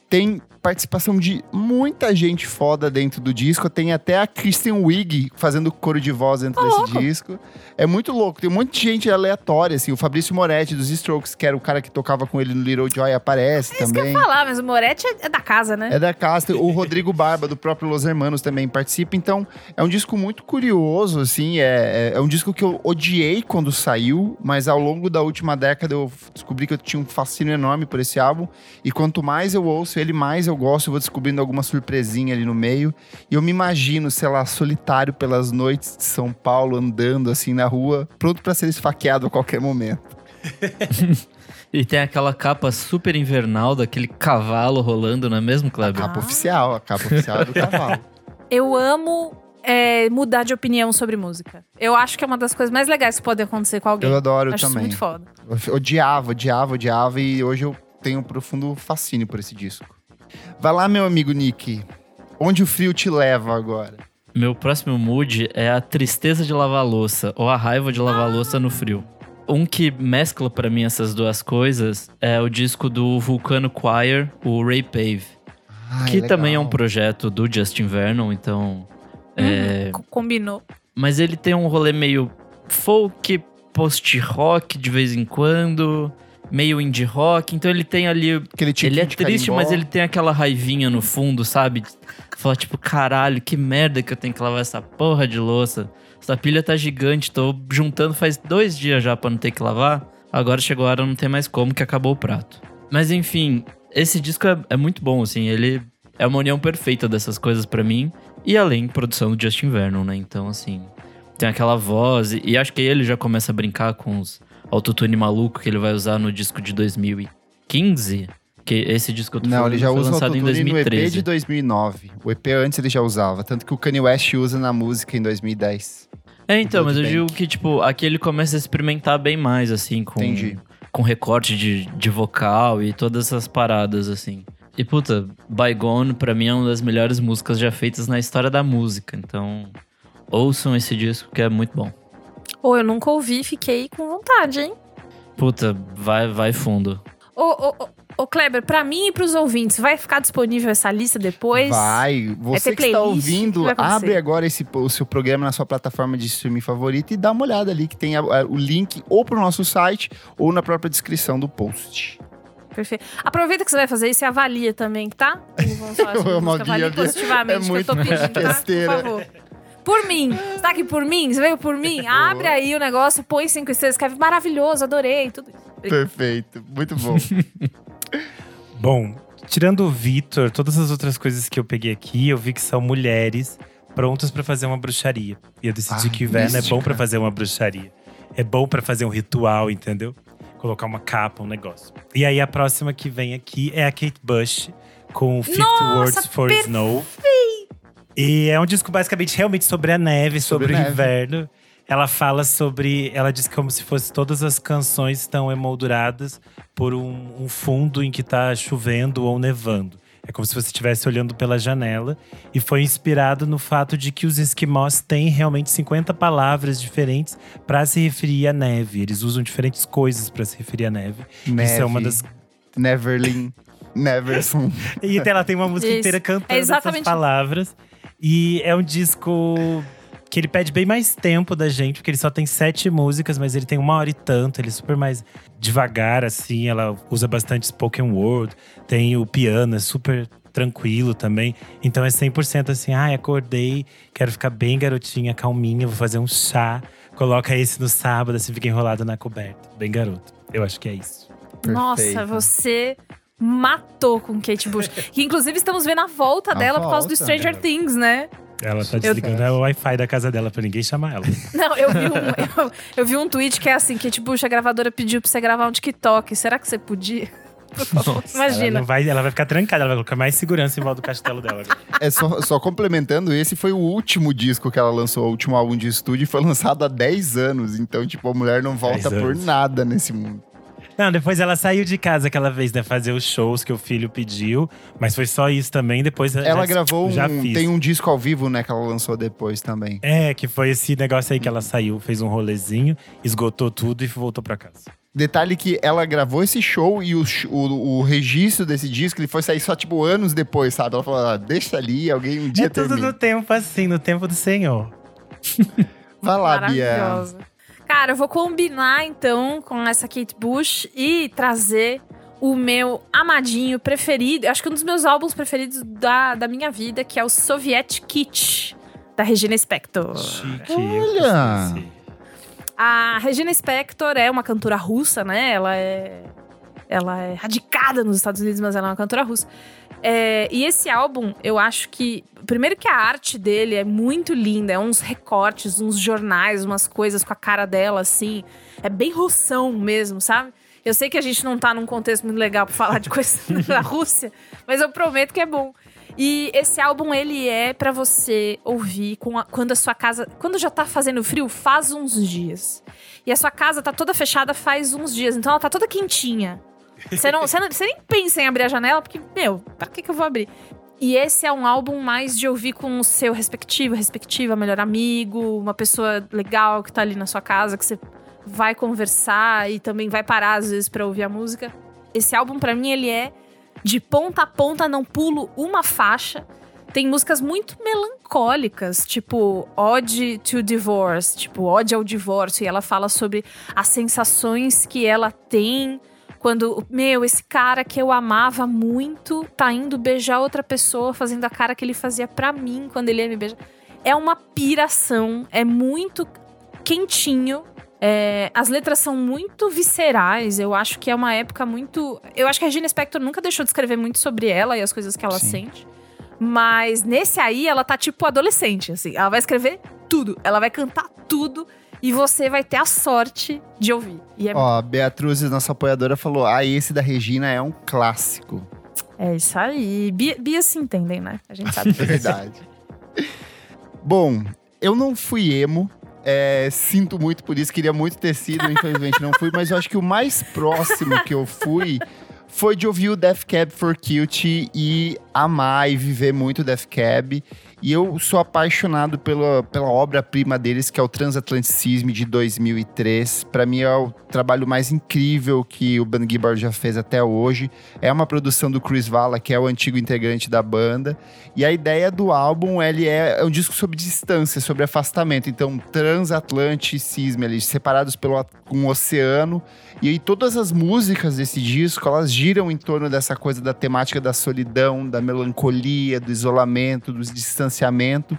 Tem participação de muita gente foda dentro do disco. Tem até a Kristen Wiig fazendo coro de voz dentro Ô, desse louco. disco. É muito louco. Tem um monte de gente aleatória, assim. O Fabrício Moretti, dos Strokes, que era o cara que tocava com ele no Little Joy, aparece É isso que eu também. ia falar, mas o Moretti é- é da casa, né? É da casta. O Rodrigo Barba, do próprio Los Hermanos, também participa. Então, é um disco muito curioso, assim. É, é, é um disco que eu odiei quando saiu, mas ao longo da última década eu descobri que eu tinha um fascínio enorme por esse álbum. E quanto mais eu ouço ele, mais eu gosto. Eu vou descobrindo alguma surpresinha ali no meio. E eu me imagino, sei lá, solitário pelas noites de São Paulo, andando assim na rua, pronto pra ser esfaqueado a qualquer momento. E tem aquela capa super invernal daquele cavalo rolando, não é mesmo, A Kleber? capa Ah. oficial, a capa oficial é do cavalo. Eu amo é, mudar de opinião sobre música. Eu acho que é uma das coisas mais legais que pode acontecer com alguém. Eu adoro acho isso também. muito foda. Eu odiava, odiava, odiava e hoje eu tenho um profundo fascínio por esse disco. Vai lá, meu amigo Nick. Onde o frio te leva agora? Meu próximo mood é a tristeza de lavar louça ou a raiva de lavar louça no frio. Um que mescla pra mim essas duas coisas é o disco do Vulcano Choir, o Ray Pave, Ai, que também é um projeto do Justin Vernon, então é, Co- Combinou. mas ele tem um rolê meio folk, post-rock de vez em quando, meio indie rock. Então ele tem ali. Aquele tipo ele é triste, carimbó. mas ele tem aquela raivinha no fundo, sabe? Fala tipo, caralho, que merda que eu tenho que lavar essa porra de louça. Essa pilha tá gigante, tô juntando faz dois dias já pra não ter que lavar. Agora chegou a hora, não tem mais como, que acabou o prato. Mas enfim, esse disco é, é, muito bom, assim. Ele é uma união perfeita dessas coisas para mim. E além, produção do Justin Vernon, né? Então, assim, tem aquela voz. E, e acho que ele já começa a brincar com os autotune maluco que ele vai usar no disco de 2015. Que esse disco eu tô Não, ele já usa lançado em 2013. no EP de 2009. O EP antes ele já usava. Tanto que o Kanye West usa na música em 2010. É, então, mas eu digo que, tipo, aqui ele começa a experimentar bem mais, assim, com, Entendi. com recorte de, de vocal e todas essas paradas, assim. E, puta, Bygone, pra mim, é uma das melhores músicas já feitas na história da música. Então, ouçam esse disco que é muito bom. Ou oh, eu nunca ouvi, fiquei com vontade, hein? Puta, vai, vai fundo. Ô, ô, ô, Ô, Kleber, pra mim e pros ouvintes, vai ficar disponível essa lista depois? Vai. Você que está ouvindo, abre agora esse, o seu programa na sua plataforma de streaming favorita e dá uma olhada ali, que tem a, a, o link ou pro nosso site ou na própria descrição do post. Perfeito. Aproveita que você vai fazer isso e avalia também, tá? Vamos falar sobre música, avalie positivamente, é que eu tô pedindo, tá? Por favor. Por mim. Você tá aqui por mim? Você veio por mim? Abre aí o negócio, põe cinco estrelas, que é maravilhoso, adorei, tudo isso. Perfeito. Muito bom. Bom, tirando o Vitor, todas as outras coisas que eu peguei aqui, eu vi que são mulheres prontas para fazer uma bruxaria. E eu decidi ah, que o inverno é bom para fazer uma bruxaria. É bom para fazer um ritual, entendeu? Colocar uma capa, um negócio. E aí a próxima que vem aqui é a Kate Bush com 50 Nossa, Words for perfeito. Snow. E é um disco basicamente realmente sobre a neve, sobre, sobre o neve. inverno. Ela fala sobre. Ela diz como se fosse todas as canções estão emolduradas por um, um fundo em que está chovendo ou nevando. É como se você estivesse olhando pela janela. E foi inspirado no fato de que os esquimós têm realmente 50 palavras diferentes para se referir à neve. Eles usam diferentes coisas para se referir à neve. neve. Isso é uma das. Neverlin. Neverson. e ela tem uma música Isso. inteira cantando é essas palavras. E é um disco que ele pede bem mais tempo da gente, porque ele só tem sete músicas, mas ele tem uma hora e tanto, ele é super mais devagar, assim. Ela usa bastante spoken word, tem o piano, é super tranquilo também. Então é 100% assim, ai, ah, acordei, quero ficar bem garotinha, calminha, vou fazer um chá. Coloca esse no sábado, assim, fica enrolado na coberta. Bem garoto. Eu acho que é isso. Nossa, você matou com Kate Bush. que inclusive estamos vendo a volta a dela volta. por causa do Stranger Things, né? Ela tá desligando eu... o Wi-Fi da casa dela pra ninguém chamar ela. Não, eu vi um, eu, eu, vi um tweet que é assim: que tipo, a gravadora pediu pra você gravar um TikTok. Será que você podia? Imagina. Ela, vai, ela vai ficar trancada, ela vai colocar mais segurança em volta do castelo dela. É só, só complementando, esse foi o último disco que ela lançou, o último álbum de estúdio, foi lançado há 10 anos. Então, tipo, a mulher não volta por nada nesse mundo. Não, depois ela saiu de casa aquela vez, né? Fazer os shows que o filho pediu. Mas foi só isso também. Depois ela já, gravou já um. Fiz. Tem um disco ao vivo, né? Que ela lançou depois também. É, que foi esse negócio aí que ela saiu, fez um rolezinho, esgotou tudo e voltou pra casa. Detalhe que ela gravou esse show e o, o, o, registro desse disco ele foi sair só, tipo, anos depois, sabe? Ela falou, ah, deixa ali, alguém um dia É tudo termina. no tempo assim, no tempo do Senhor. Vai lá, Bia. Cara, eu vou combinar então com essa Kate Bush e trazer o meu amadinho preferido, acho que um dos meus álbuns preferidos da, da minha vida, que é o Soviet Kitsch, da Regina Spector. Chique, Olha! A Regina Spector é uma cantora russa, né? Ela é ela é radicada nos Estados Unidos, mas ela é uma cantora russa. É, e esse álbum, eu acho que. Primeiro que a arte dele é muito linda, é uns recortes, uns jornais, umas coisas com a cara dela, assim. É bem russão mesmo, sabe? Eu sei que a gente não tá num contexto muito legal pra falar de coisa da Rússia, mas eu prometo que é bom. E esse álbum, ele é para você ouvir a, quando a sua casa. Quando já tá fazendo frio, faz uns dias. E a sua casa tá toda fechada faz uns dias. Então ela tá toda quentinha. Você, não, você, não, nem pensa em abrir a janela, porque, meu, pra que, que eu vou abrir? E esse é um álbum mais de ouvir com o seu respectivo, respectiva, melhor amigo, uma pessoa legal que tá ali na sua casa, que você vai conversar e também vai parar às vezes para ouvir a música. Esse álbum, para mim, ele é de ponta a ponta, não pulo uma faixa. Tem músicas muito melancólicas, tipo Ode to Divorce, tipo Ode ao divórcio, e ela fala sobre as sensações que ela tem quando, meu, esse cara que eu amava muito tá indo beijar outra pessoa, fazendo a cara que ele fazia para mim quando ele ia me beijar. É uma piração, é muito quentinho. É, as letras são muito viscerais. Eu acho que é uma época muito. Eu acho que a Regina Spector nunca deixou de escrever muito sobre ela e as coisas que ela Sim. sente. Mas nesse aí, ela tá tipo adolescente, assim. Ela vai escrever tudo. Ela vai cantar tudo. E você vai ter a sorte de ouvir. É Ó, a Beatriz, nossa apoiadora, falou: Ah, esse da Regina é um clássico. É isso aí. Bia, Bia se entendem, né? A gente sabe. Verdade. Bom, eu não fui emo, é, sinto muito por isso, queria muito ter sido, infelizmente não fui, mas eu acho que o mais próximo que eu fui foi de ouvir o Death Cab for Cutie e amar e viver muito Death Cab. E eu sou apaixonado pela, pela obra-prima deles, que é o Transatlanticism de 2003. Para mim é o trabalho mais incrível que o Ben Gibbard já fez até hoje. É uma produção do Chris Valla, que é o antigo integrante da banda. E a ideia do álbum ele é, é um disco sobre distância, sobre afastamento. Então, Transatlanticism, eles separados pelo um oceano. E aí todas as músicas desse disco, elas giram em torno dessa coisa da temática da solidão, da melancolia, do isolamento, do distanciamento.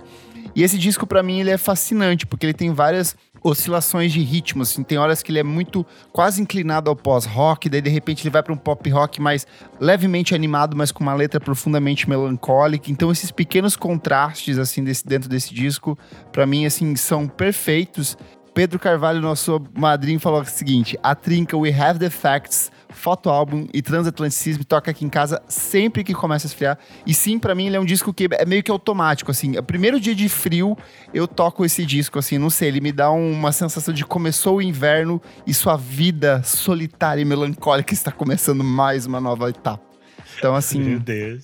E esse disco, para mim, ele é fascinante, porque ele tem várias oscilações de ritmo, assim, tem horas que ele é muito quase inclinado ao pós-rock, daí de repente ele vai para um pop rock mais levemente animado, mas com uma letra profundamente melancólica. Então esses pequenos contrastes assim desse, dentro desse disco, para mim assim, são perfeitos. Pedro Carvalho, nosso madrinho, falou o seguinte: a trinca We Have the Facts foto álbum e transatlanticismo toca aqui em casa sempre que começa a esfriar. E sim, para mim ele é um disco que é meio que automático, assim. O primeiro dia de frio, eu toco esse disco, assim, não sei, ele me dá uma sensação de começou o inverno e sua vida solitária e melancólica está começando mais uma nova etapa. Então, assim,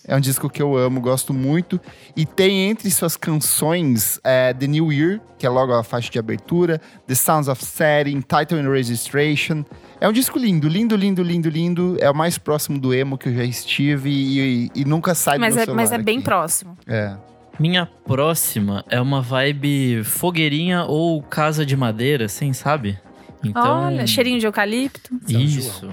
é um disco que eu amo, gosto muito. E tem entre suas canções é, The New Year, que é logo a faixa de abertura, The Sounds of Setting, Title and Registration. É um disco lindo, lindo, lindo, lindo, lindo. É o mais próximo do emo que eu já estive e, e, e nunca sai mas do meu é, Mas é bem próximo. É. Minha próxima é uma vibe fogueirinha ou casa de madeira, assim, sabe? Então, Olha, cheirinho de eucalipto. Isso.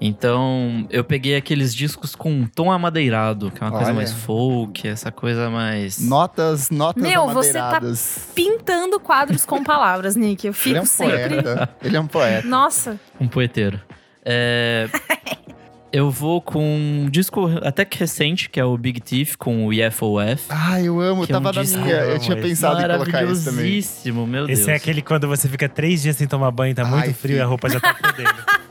Então, eu peguei aqueles discos com um tom amadeirado, que é uma Olha. coisa mais folk, essa coisa mais. Notas, notas Meu, você tá pintando quadros com palavras, Nick. Eu fico Ele é um sempre. Poeta. Ele é um poeta. Nossa. Um poeteiro. É. Eu vou com um disco até que recente, que é o Big Thief, com o EFOF. Ah, eu amo, tava é um na minha. Eu tinha pensado em colocar isso também. meu Deus. Esse é aquele quando você fica três dias sem tomar banho, tá muito Ai, frio e a roupa já tá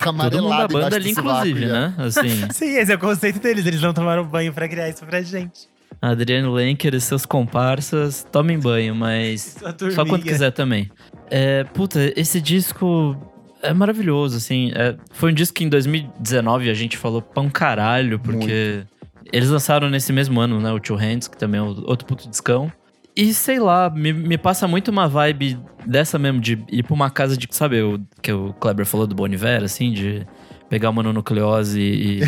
perdendo. Todo mundo da banda ali, inclusive, né? Assim. Sim, esse é o conceito deles. Eles não tomaram banho pra criar isso pra gente. Adriano Lenker e seus comparsas tomem banho, mas só quando quiser também. É, puta, esse disco é maravilhoso, assim. É, foi um disco que em 2019 a gente falou pra um caralho, porque Muito. eles lançaram nesse mesmo ano, né? O Two Hands, que também é outro puto discão. E sei lá, me, me passa muito uma vibe dessa mesmo, de ir pra uma casa de. Sabe o que o Kleber falou do Boniver, assim, de pegar uma mononucleose e,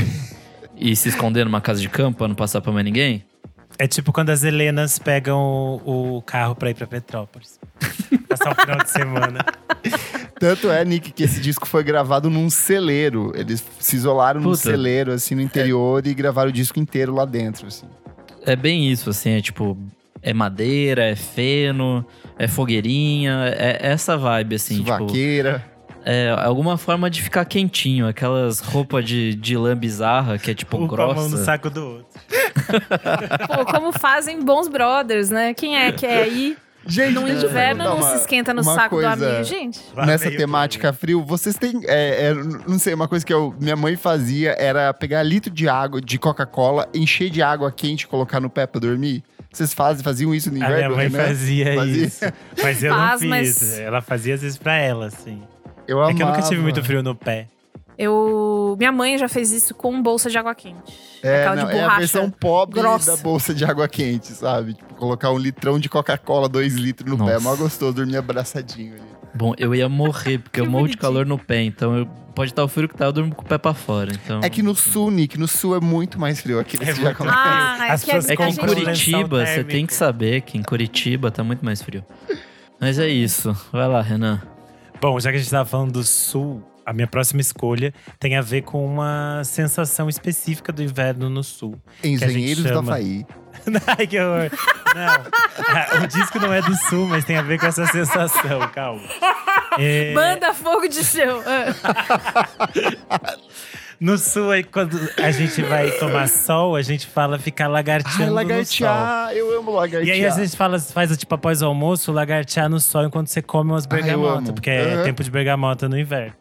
e se esconder numa casa de campo pra não passar pra mais ninguém? É tipo quando as Helenas pegam o, o carro pra ir pra Petrópolis. Passar o final de semana. Tanto é, Nick, que esse disco foi gravado num celeiro. Eles se isolaram Puta. num celeiro, assim, no interior é. e gravaram o disco inteiro lá dentro, assim. É bem isso, assim, é tipo é madeira, é feno, é fogueirinha, é essa vibe, assim. Tipo, Suvaqueira. Tipo, é, alguma forma de ficar quentinho. Aquelas roupas de, de lã bizarra, que é tipo um grossa. a mão no saco do outro. Pô, como fazem bons brothers, né? Quem é que é aí? Gente, no inverno não, se esquenta no saco do amigo, gente. Nessa temática frio, vocês têm. É, é, não sei, uma coisa que eu, minha mãe fazia era pegar litro de água de Coca-Cola, encher de água quente e colocar no pé pra dormir. Vocês fazem, faziam isso no inverno? A minha mãe né? fazia, fazia, isso. Mas eu Faz, não fiz. Mas... Ela fazia às vezes pra ela, assim. Eu amava. É que eu nunca tive muito frio no pé. Eu, minha mãe já fez isso com bolsa de água quente. É, não, é a versão pobre grossa. da bolsa de água quente, sabe? Tipo, colocar um litrão de Coca-Cola, dois litros no Nossa. pé. É mó gostoso, dormir abraçadinho ali. Bom, eu ia morrer, porque eu morro de calor no pé, então eu, pode estar o frio que tá, eu durmo com o pé pra fora. Então... É que no sul, Nick, no sul é muito mais frio aqui. É, já ah, é, que, é que em Curitiba, você tem que saber que em Curitiba tá muito mais frio. Mas é isso. Vai lá, Renan. Bom, já que a gente tava falando do sul, a minha próxima escolha tem a ver com uma sensação específica do inverno no sul. Engenheiros chama... do Havaí. Ai, que horror. Não, o disco não é do sul, mas tem a ver com essa sensação, calma. é... Manda fogo de chão. No sul, aí, quando a gente vai tomar sol, a gente fala ficar lagarteando ah, lagartear, no sol. eu amo lagartear. E aí, às vezes, fala, faz tipo após o almoço, lagartear no sol enquanto você come umas bergamotas. porque uhum. é tempo de bergamota no inverno.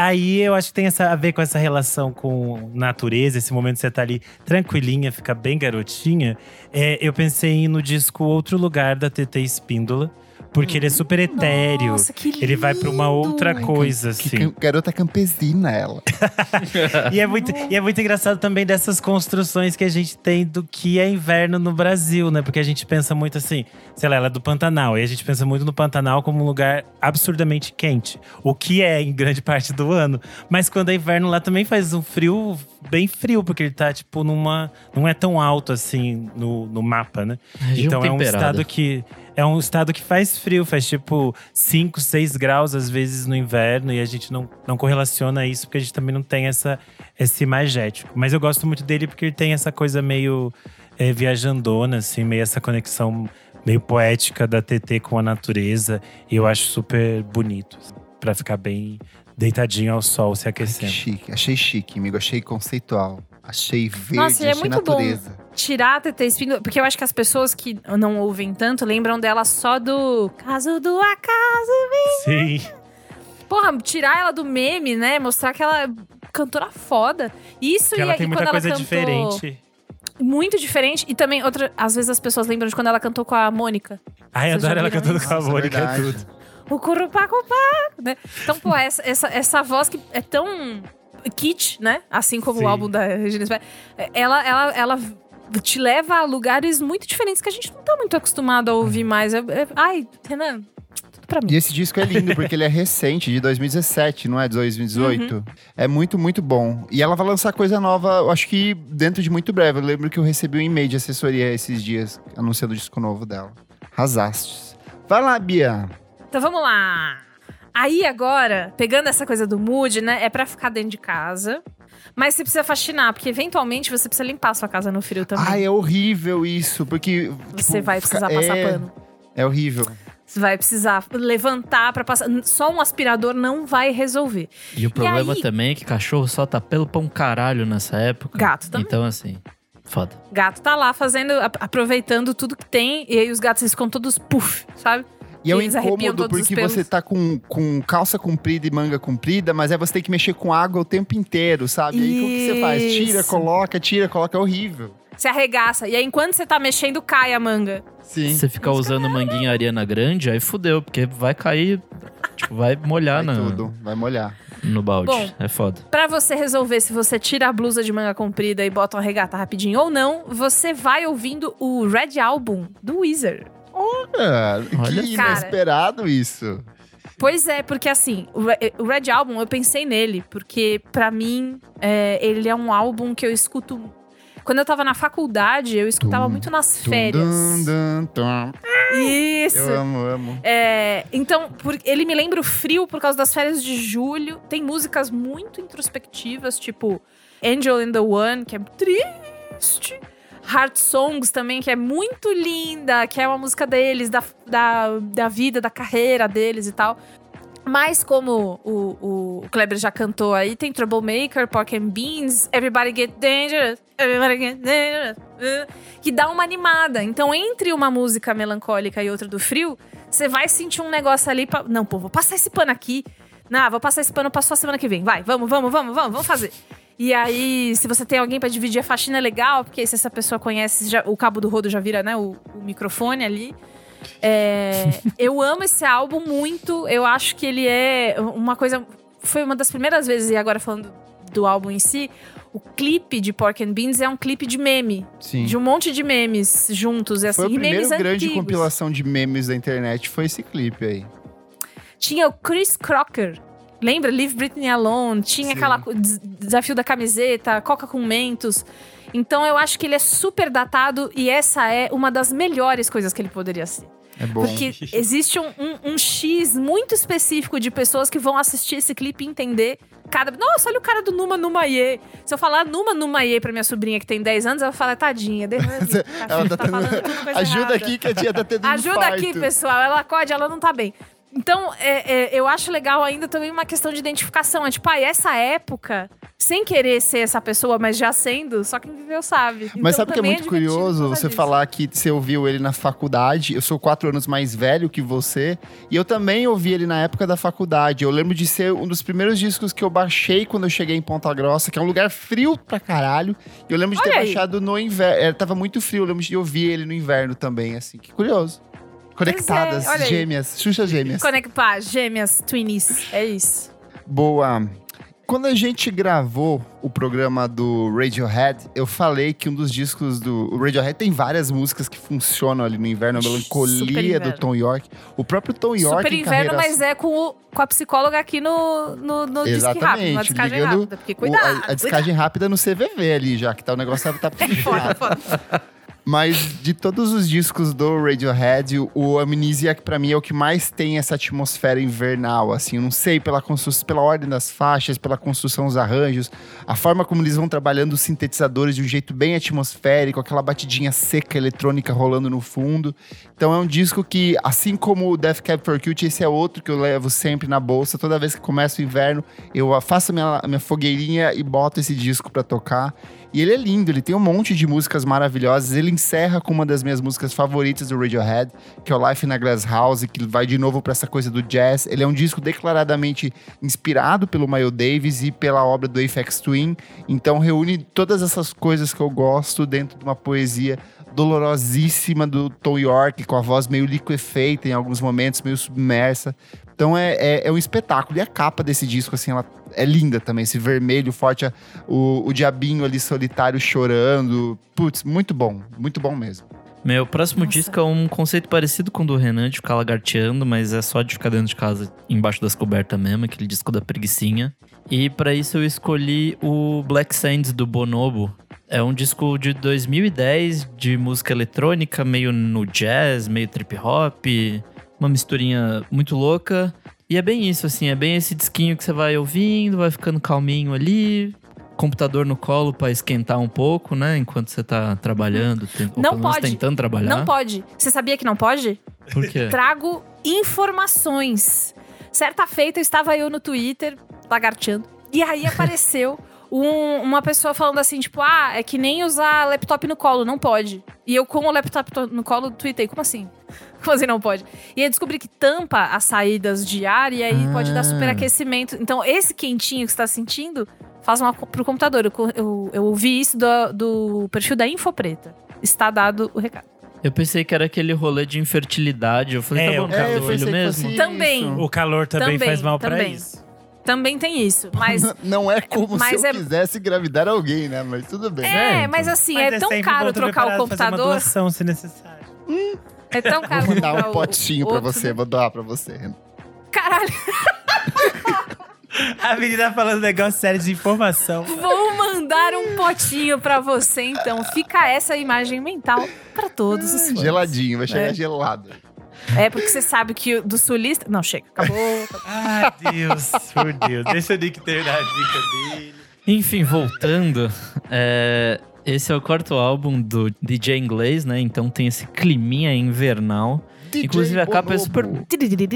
Aí eu acho que tem essa, a ver com essa relação com natureza, esse momento que você tá ali tranquilinha, fica bem garotinha. É, eu pensei no disco Outro Lugar da TT Espíndola porque ele é super etéreo. Nossa, que lindo. Ele vai pra uma outra coisa, que, assim. Que garota campesina, ela. e, é muito, e é muito engraçado também dessas construções que a gente tem do que é inverno no Brasil, né? Porque a gente pensa muito assim, sei lá, ela é do Pantanal. E a gente pensa muito no Pantanal como um lugar absurdamente quente. O que é em grande parte do ano. Mas quando é inverno lá também faz um frio bem frio, porque ele tá, tipo, numa. Não é tão alto assim no, no mapa, né? Então é um estado que é um estado que faz frio, faz tipo 5, 6 graus às vezes no inverno e a gente não, não correlaciona isso porque a gente também não tem essa, esse imagético. Mas eu gosto muito dele porque ele tem essa coisa meio é, viajandona, assim, meio essa conexão meio poética da TT com a natureza. E eu acho super bonito, para ficar bem deitadinho ao sol, se aquecendo. Ai, chique, achei chique, amigo, achei conceitual. Achei verde, Nossa, é muito natureza. Bom tirar a TT Espíndola, porque eu acho que as pessoas que não ouvem tanto lembram dela só do caso do acaso. Sim. Porra, tirar ela do meme, né? Mostrar que ela é cantora foda. Isso que e ela tem muita coisa cantou, diferente. Muito diferente. E também, outra, às vezes as pessoas lembram de quando ela cantou com a Mônica. Ai, adoro ela cantando com a Mônica, é tudo. O Curupacupaco, né? Então, pô, essa, essa, essa voz que é tão kit, né? Assim como Sim. o álbum da Regina Spector. Ela, ela, ela te leva a lugares muito diferentes que a gente não tá muito acostumado a ouvir mais. É, é, ai, Renan, Pra mim. E esse disco é lindo porque ele é recente, de 2017, não é? De 2018. Uhum. É muito, muito bom. E ela vai lançar coisa nova, eu acho que dentro de muito breve. Eu lembro que eu recebi um e-mail de assessoria esses dias, anunciando o disco novo dela. Rasastes. Vai lá, Bia. Então vamos lá. Aí agora, pegando essa coisa do mood, né? É para ficar dentro de casa. Mas você precisa faxinar, porque eventualmente você precisa limpar a sua casa no frio também. Ai, é horrível isso, porque. Você tipo, vai precisar fica... passar é... pano. É horrível. Você vai precisar levantar para passar. Só um aspirador não vai resolver. E o problema e aí... também é que cachorro solta pelo pra um caralho nessa época. Gato também. Então, assim, foda. Gato tá lá fazendo, aproveitando tudo que tem. E aí os gatos ficam todos puff, sabe? E é um incômodo porque você tá com, com calça comprida e manga comprida, mas aí você tem que mexer com água o tempo inteiro, sabe? E aí o que você faz? Tira, coloca, tira, coloca, é horrível. Você arregaça. E aí, enquanto você tá mexendo, cai a manga. Sim. Você ficar usando manguinha Ariana Grande, aí fudeu, porque vai cair, tipo, vai molhar vai na. Tudo, vai molhar. No balde. Bom, é foda. Pra você resolver se você tira a blusa de manga comprida e bota uma regata rapidinho ou não, você vai ouvindo o Red Album do Weezer. Olha, Olha que inesperado cara, isso. Pois é, porque assim, o Red Album, eu pensei nele, porque para mim, é, ele é um álbum que eu escuto. Quando eu tava na faculdade, eu escutava tum, muito nas férias. Dum, Isso! Eu amo, amo. É, então, por, ele me lembra o frio por causa das férias de julho. Tem músicas muito introspectivas, tipo Angel in the One, que é triste. Heart Songs também, que é muito linda, que é uma música deles, da, da, da vida, da carreira deles e tal. Mas como o, o Kleber já cantou aí, tem Troublemaker, Pork and Beans, Everybody Get Dangerous, Everybody Get Dangerous, uh, que dá uma animada. Então, entre uma música melancólica e outra do frio, você vai sentir um negócio ali pra... Não, pô, vou passar esse pano aqui. Não, vou passar esse pano pra sua semana que vem. Vai, vamos, vamos, vamos, vamos, vamos fazer. E aí, se você tem alguém para dividir a faxina, é legal, porque se essa pessoa conhece, já, o cabo do rodo já vira, né, o, o microfone ali. É, eu amo esse álbum muito. Eu acho que ele é uma coisa. Foi uma das primeiras vezes, e agora falando do álbum em si, o clipe de Pork and Beans é um clipe de meme. Sim. De um monte de memes juntos. Assim, foi a primeira grande antigos. compilação de memes da internet, foi esse clipe aí. Tinha o Chris Crocker, Lembra? Leave Britney Alone. Tinha Sim. aquela desafio da camiseta, Coca com Mentos. Então eu acho que ele é super datado e essa é uma das melhores coisas que ele poderia ser. É bom. Porque existe um, um, um, X muito específico de pessoas que vão assistir esse clipe e entender cada. Nossa, olha o cara do Numa Numaie. Se eu falar Numa Numaie pra minha sobrinha que tem 10 anos, ela fala, tadinha. ela tá, tá tendo... Ajuda errada. aqui que a tia tá tendo Ajuda infarto. aqui, pessoal. Ela acorde, ela não tá bem. Então, é, é, eu acho legal ainda também uma questão de identificação. É tipo, ah, essa época, sem querer ser essa pessoa, mas já sendo, só quem viveu sabe. Mas então, sabe que é muito é curioso você falar que você ouviu ele na faculdade. Eu sou quatro anos mais velho que você. E eu também ouvi ele na época da faculdade. Eu lembro de ser um dos primeiros discos que eu baixei quando eu cheguei em Ponta Grossa, que é um lugar frio pra caralho. E eu lembro de ter Olha aí. baixado no inverno. É, tava muito frio, eu lembro de ouvir ele no inverno também, assim. Que curioso. Conectadas, aí. gêmeas, Xuxa gêmeas. Conectar, gêmeas, twinies. É isso. Boa. Quando a gente gravou o programa do Radiohead, eu falei que um dos discos do o Radiohead tem várias músicas que funcionam ali no inverno, a melancolia inverno. do Tom York. O próprio Tom York Super inverno, carreira mas é com, o- com a psicóloga aqui no, no, no disque rápido, na Exatamente, descagem rápida. Porque o- cuidado. a, a descagem rápida no CVV ali já, que tá, o negócio tá cuidado. Foda, foda. Mas de todos os discos do Radiohead, o Amnesiac pra mim é o que mais tem essa atmosfera invernal, assim. Eu não sei, pela, construção, pela ordem das faixas, pela construção dos arranjos, a forma como eles vão trabalhando os sintetizadores de um jeito bem atmosférico, aquela batidinha seca eletrônica rolando no fundo. Então é um disco que, assim como o Death Cab for Cutie, esse é outro que eu levo sempre na bolsa. Toda vez que começa o inverno, eu faço minha, minha fogueirinha e boto esse disco pra tocar. E ele é lindo, ele tem um monte de músicas maravilhosas. Ele encerra com uma das minhas músicas favoritas do Radiohead, que é o Life in a Glass House, que vai de novo pra essa coisa do jazz. Ele é um disco declaradamente inspirado pelo Miles Davis e pela obra do Aphex Twin. Então reúne todas essas coisas que eu gosto dentro de uma poesia dolorosíssima do Tom York, com a voz meio liquefeita em alguns momentos, meio submersa. Então é, é, é um espetáculo. E a capa desse disco, assim, ela é linda também. Esse vermelho forte, o, o diabinho ali solitário chorando. Putz, muito bom. Muito bom mesmo. Meu próximo Nossa. disco é um conceito parecido com o do Renan, de ficar lagarteando, mas é só de ficar dentro de casa, embaixo das cobertas mesmo, aquele disco da preguiçinha. E pra isso eu escolhi o Black Sands do Bonobo. É um disco de 2010 de música eletrônica, meio no jazz, meio trip hop, uma misturinha muito louca. E é bem isso, assim, é bem esse disquinho que você vai ouvindo, vai ficando calminho ali, computador no colo pra esquentar um pouco, né? Enquanto você tá trabalhando, Não pode. tentando trabalhar. Não pode. Você sabia que não pode? Por quê? Trago informações. Certa feita, eu estava eu no Twitter, lagarteando. E aí apareceu um- uma pessoa falando assim, tipo, ah, é que nem usar laptop no colo, não pode. E eu, com o laptop to- no colo, tweetei, como assim? Como assim não pode? E aí descobri que tampa as saídas de ar e aí pode dar Ah. superaquecimento. Então, esse quentinho que você está sentindo, faz uma pro computador. Eu, eu, eu ouvi isso do, do perfil da Infopreta. Está dado o recado. Eu pensei que era aquele rolê de infertilidade. Eu falei, É, tá bom, que filho mesmo. isso. Também. O calor também, Também, faz mal pra também. isso. Também tem isso. Mas Não é como Mas se eu é- quisesse engravidar alguém, né? Mas tudo bem. É, então. mas assim, Mas é tão sempre caro trocar o pra fazer uma computador. doação, se necessário. É tão caro Vou mandar um o- potinho pra outro. você, vou doar pra você. Caralho, A menina falando negócio sério de informação. vou mandar um potinho pra você, então. Fica essa imagem mental pra todos os fãs. Geladinho, vai chegar É. gelado. É porque você sabe que o do sulista. Não, chega, acabou. Ai, Deus, por Deus. Deixa o Nick terminar a dica dele. Enfim, voltando. é, esse é o quarto álbum do DJ inglês, né? Então tem esse climinha invernal. DJ Inclusive, a capa é super-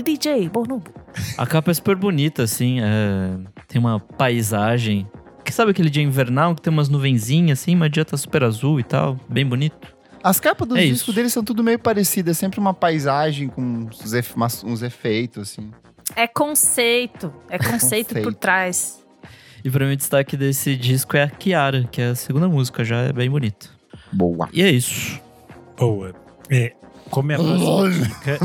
DJ Bonobo. A capa é super bonita, assim. é, tem uma paisagem. Que sabe aquele dia invernal que tem umas nuvenzinhas, assim, mas dia tá super azul e tal. Bem bonito. As capas dos É discos isso. deles são tudo meio parecidas. É sempre uma paisagem com uns, efe- uns efeitos, assim. É conceito. É conceito por Conceito. trás. E pra mim, o destaque desse disco é a Kiara, que é a segunda música, já é bem bonito. Boa. E é isso. Boa. É, como é a próxima dica,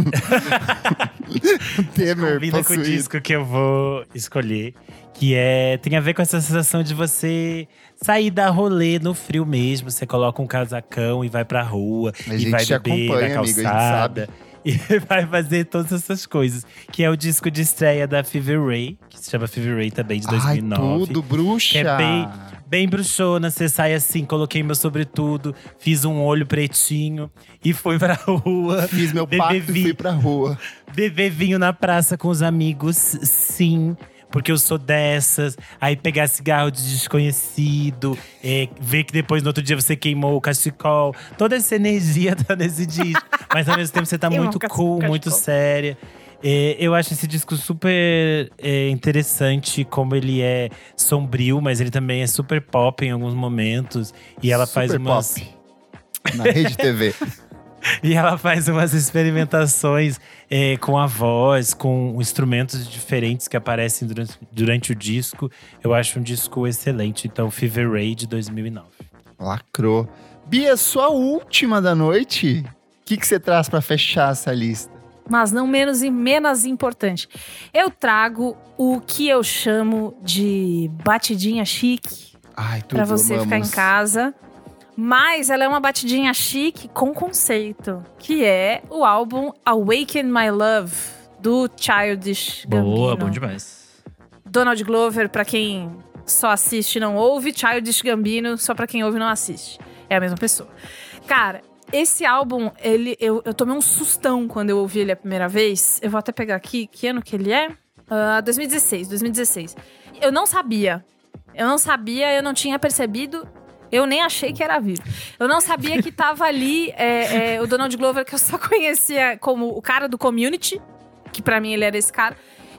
Temer combina com o disco que eu vou escolher. Que é. Tem a ver com essa sensação de você sair da rolê no frio mesmo. Você coloca um casacão e vai pra rua. A e vai beber na amigo, a gente calçada. E vai fazer todas essas coisas. Que é o disco de estreia da Fever Ray, que se chama Fever Ray também, de 2009. Ai, tudo, bruxa. Que é bem, bem bruxona, você sai assim, coloquei meu sobretudo, fiz um olho pretinho e fui pra rua. Fiz meu pacto e fui pra rua. Beber vinho na praça com os amigos, sim. Porque eu sou dessas. Aí pegar cigarro de desconhecido. é, ver que depois no outro dia você queimou o cachecol. Toda essa energia tá nesse disco. Mas ao mesmo tempo você tá muito cool, muito séria. É, eu acho esse disco super é, interessante, como ele é sombrio, mas ele também é super pop em alguns momentos. E ela super faz umas. Pop. Na rede TV. e ela faz umas experimentações é, com a voz, com instrumentos diferentes que aparecem durante, durante o disco. Eu acho um disco excelente. Então, Fever Ray de 2009. Lacrou. Bia, sua última da noite. O que, você traz para fechar essa lista? mas não menos e menos importante. Eu trago o que eu chamo de batidinha chique. para você amamos. ficar em casa. Mas ela é uma batidinha chique com conceito, que é o álbum Awaken My Love do Childish Gambino. Boa, bom demais. Donald Glover, para quem só assiste e não ouve, Childish Gambino, só para quem ouve e não assiste. É a mesma pessoa. Cara, esse álbum, ele, eu, eu tomei um sustão quando eu ouvi ele a primeira vez. Eu vou até pegar aqui, que ano que ele é? Uh, 2016, 2016. Eu não sabia. Eu não sabia, eu não tinha percebido. Eu nem achei que era vivo. Eu não sabia que tava ali é, é, o Donald Glover, que eu só conhecia como o cara do community, que para mim ele era esse cara.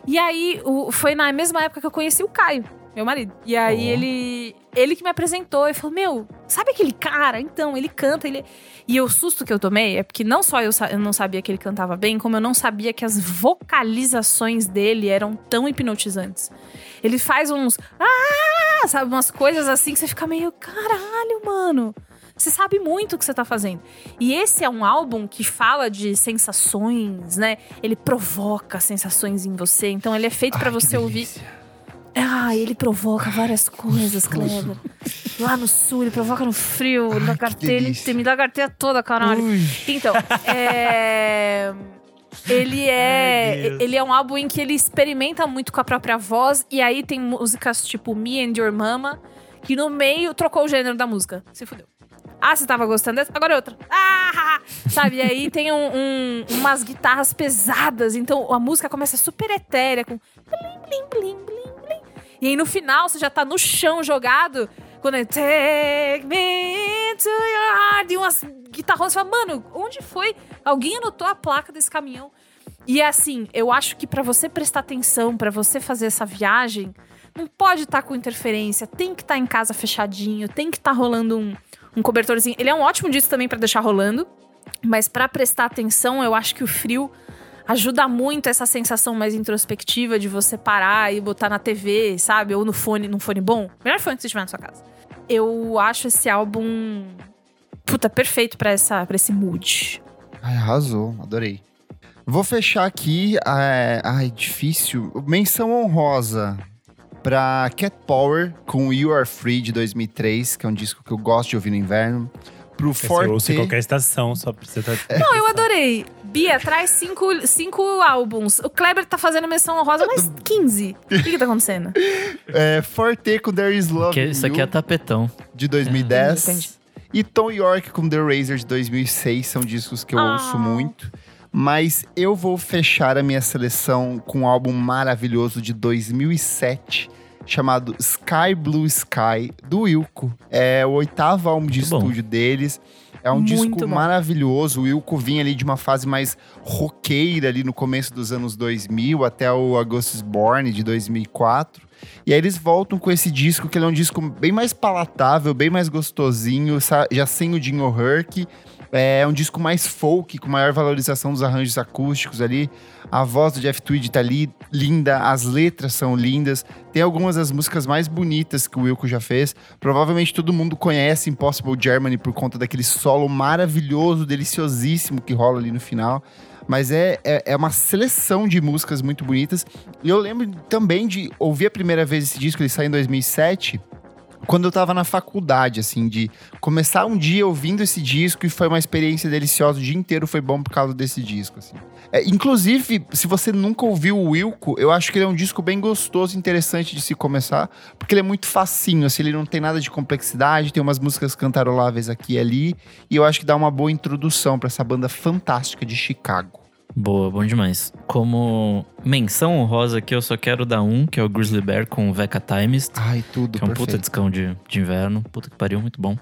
E aí, o, foi na mesma época que eu conheci o Caio meu marido. E aí oh. ele ele que me apresentou e falou: Meu, sabe aquele cara? Então, ele canta, ele. E o susto que eu tomei é porque não só eu, eu não sabia que ele cantava bem, como eu não sabia que as vocalizações dele eram tão hipnotizantes. Ele faz uns. Ah! Sabe, umas coisas assim que você fica meio. Caralho, mano. Você sabe muito o que você tá fazendo. E esse é um álbum que fala de sensações, né? Ele provoca sensações em você. Então ele é feito para você ouvir ah, ele provoca várias coisas, Kleber. Lá no sul, ele provoca no frio, Ai, lagarteia, ele tem me lagarteia toda, caralho. Ui. Então, é. Ele é, ele é um álbum em que ele experimenta muito com a própria voz e aí tem músicas tipo Me and Your Mama, que no meio trocou o gênero da música. Se fudeu. Ah, você tava gostando dessa? Agora é outra. Ah! Sabe? E aí tem um, um, umas guitarras pesadas, então a música começa super etérea, com blim, blim, blim, blim, blim. E aí no final você já tá no chão jogado. Quando é Take me to your heart. E umas guitarras. Você fala, mano, onde foi? Alguém anotou a placa desse caminhão? E é assim, eu acho que para você prestar atenção, para você fazer essa viagem, não pode estar tá com interferência, tem que estar tá em casa fechadinho, tem que estar tá rolando um, um cobertorzinho. Ele é um ótimo disco também para deixar rolando, mas para prestar atenção, eu acho que o frio ajuda muito essa sensação mais introspectiva de você parar e botar na TV, sabe? Ou no fone, num fone bom. Melhor fone que você tiver na sua casa. Eu acho esse álbum puta perfeito para essa para esse mood. Ai, arrasou, adorei. Vou fechar aqui, é, ai, difícil. Menção honrosa pra Cat Power com You Are Free de 2003, que é um disco que eu gosto de ouvir no inverno pro Forte. Eu ouço em qualquer estação, só pra você tá... Não, eu adorei. Bia, traz cinco, cinco álbuns. O Kleber tá fazendo menção honrosa, mas 15. O que que tá acontecendo? É, Forte com There Is Love Isso aqui é tapetão. De 2010. É. E Tom York com The Razor de 2006. São discos que eu ah. ouço muito. Mas eu vou fechar a minha seleção com um álbum maravilhoso de 2007 chamado Sky Blue Sky, do Wilco. É o oitavo álbum de Muito estúdio bom. deles. É um Muito disco bom. maravilhoso. O Wilco vinha ali de uma fase mais roqueira ali no começo dos anos 2000 até o Augustus Born de 2004. E aí eles voltam com esse disco, que ele é um disco bem mais palatável, bem mais gostosinho, já sem o Jim O'Hurk. É um disco mais folk, com maior valorização dos arranjos acústicos ali. A voz do Jeff Tweedy tá ali, linda, as letras são lindas. Tem algumas das músicas mais bonitas que o Wilco já fez. Provavelmente todo mundo conhece Impossible Germany por conta daquele solo maravilhoso, deliciosíssimo que rola ali no final. Mas é, é, é, uma seleção de músicas muito bonitas. E eu lembro também de ouvir a primeira vez esse disco, ele saiu em 2007 quando eu tava na faculdade, assim, de começar um dia ouvindo esse disco e foi uma experiência deliciosa. O dia inteiro foi bom por causa desse disco, assim. É, inclusive, se você nunca ouviu o Wilco, eu acho que ele é um disco bem gostoso interessante de se começar, porque ele é muito facinho, assim, ele não tem nada de complexidade, tem umas músicas cantaroláveis aqui e ali, e eu acho que dá uma boa introdução para essa banda fantástica de Chicago. Boa, bom demais. Como menção honrosa aqui, eu só quero dar um, que é o Grizzly Bear com Veca Times. Ai, tudo, Que é um perfeito. puta discão de, de inverno. Puta que pariu, muito bom.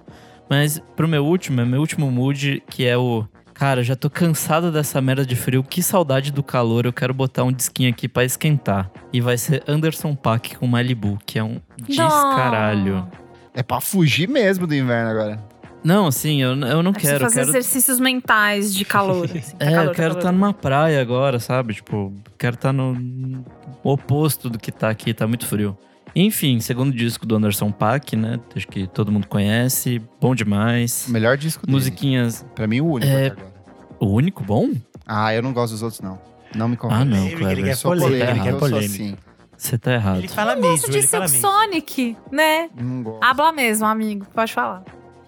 Mas pro meu último, é meu último mood, que é o Cara, já tô cansado dessa merda de frio. Que saudade do calor. Eu quero botar um disquinho aqui pra esquentar. E vai ser Anderson Paak com Malibu, que é um descaralho. É pra fugir mesmo do inverno agora. Não, assim, eu, eu não É quero. fazer quero... exercícios mentais de calor. Assim, tá É, calor, eu tá quero calor. estar numa praia agora, sabe? Tipo, quero estar no oposto do que tá aqui, tá muito frio. Enfim, segundo disco do Anderson Paak, né? Acho que todo mundo conhece, bom demais. Melhor disco dele. Musiquinhas. Pra mim, o único É. até agora. O único bom? Ah, eu não gosto dos outros, não. Não me convence. Ah, não, Ele- ele Kleber. quer Eu sou polêmica, ele quer eu sou polêmica. assim. Você tá errado. Ele fala Eu mesmo, gosto de ele fala Silk mesmo. Sonic, né? Não gosto. Habla mesmo, amigo. Pode falar.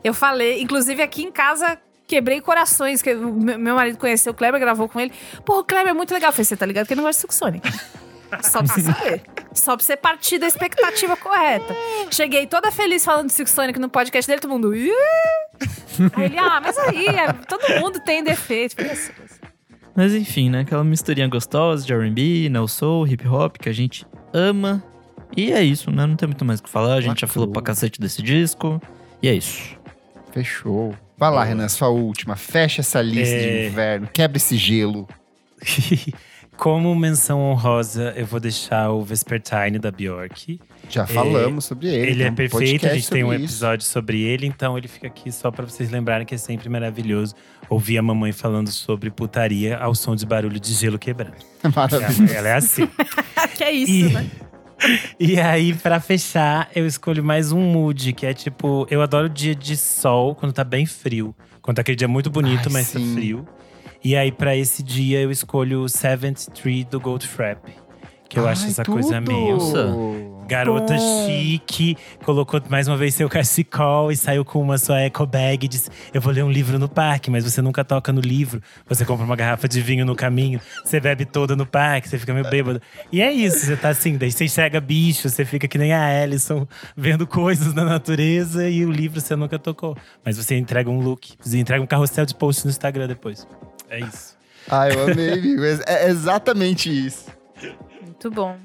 Eu falei, inclusive aqui em casa, quebrei corações. Que o meu marido conheceu o Kleber, gravou com ele. Pô, o Kleber é muito legal. Eu falei, você tá ligado que ele não gosta de Silk Sonic. Só pra você saber. Só pra você partir da expectativa correta. Cheguei toda feliz falando de Silk Sonic no podcast dele, todo mundo. "Ih!" Aí ele, ah, mas aí, é, todo mundo tem defeito. Falei, assim, assim. Mas enfim, né? Aquela misturinha gostosa de R&B, neo soul, hip hop que a gente ama. E é isso, né? Não tem muito mais o que falar. A gente já falou pra cacete desse disco. E é isso. Fechou. Vai lá, Renan, sua última. Fecha essa lista de É. inverno. Quebra esse gelo. Como menção honrosa, eu vou deixar o Vespertine da Bjork. Já falamos sobre ele. Ele é um perfeito, a gente tem um sobre isso. episódio sobre ele, então ele fica aqui só pra vocês lembrarem que é sempre maravilhoso ouvir a mamãe falando sobre putaria ao som de barulho de gelo quebrando. Maravilhoso. Ela é assim. que é isso, E- né? E aí, pra fechar, eu escolho mais um mood, que é tipo, eu adoro dia de sol quando tá bem frio. Quando tá aquele dia muito bonito, Ai, mas sim. tá frio. E aí, pra esse dia, eu escolho o Seventh Tree do Goldfrapp. Que eu acho Ai, essa coisa tudo! meio. Garota Bom. chique, colocou mais uma vez seu cachecol e saiu com uma sua eco bag e disse: Eu vou ler um livro no parque, mas você nunca toca no livro. Você compra uma garrafa de vinho no caminho, você bebe toda no parque, você fica meio bêbado. E é isso, você tá assim, daí você enxerga bicho, você fica que nem a Alison, vendo coisas na natureza e o livro você nunca tocou. Mas você entrega um look, você entrega um carrossel de post no Instagram depois. É isso. Ah, eu amei, amigo. É exatamente isso. Muito bom.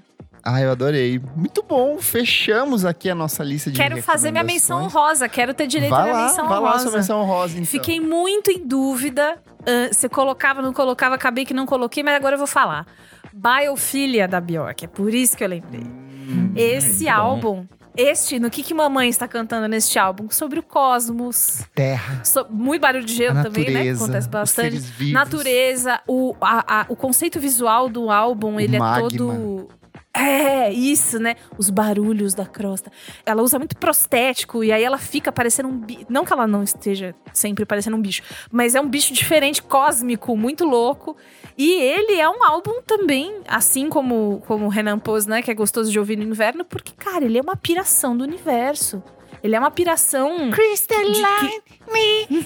Ah, eu adorei. Muito bom. Fechamos aqui a nossa lista de Quero fazer minha menção honrosa. Quero ter direito à minha menção vai lá, honrosa. sua menção honrosa, então. Fiquei muito em dúvida. ah, você colocava, não colocava, acabei que não coloquei, mas agora eu vou falar. Biofilia da Bjork, é por isso que eu lembrei. Hum, Esse álbum, este, no que que mamãe está cantando neste álbum? Sobre o cosmos. Terra, so- muito barulho de gelo também, né? Acontece bastante. Natureza, o, a- a- o conceito visual do álbum, ele magma. é todo. É, isso, né? Os barulhos da crosta. Ela usa muito prostético e aí ela fica parecendo um bicho. Não que ela não esteja sempre parecendo um bicho, mas é um bicho diferente, cósmico, muito louco. E ele é um álbum também, assim como, como o Renan pôs, né? Que é gostoso de ouvir no inverno, porque, cara, ele é uma piração do universo. Ele é uma piração. Crystalline me.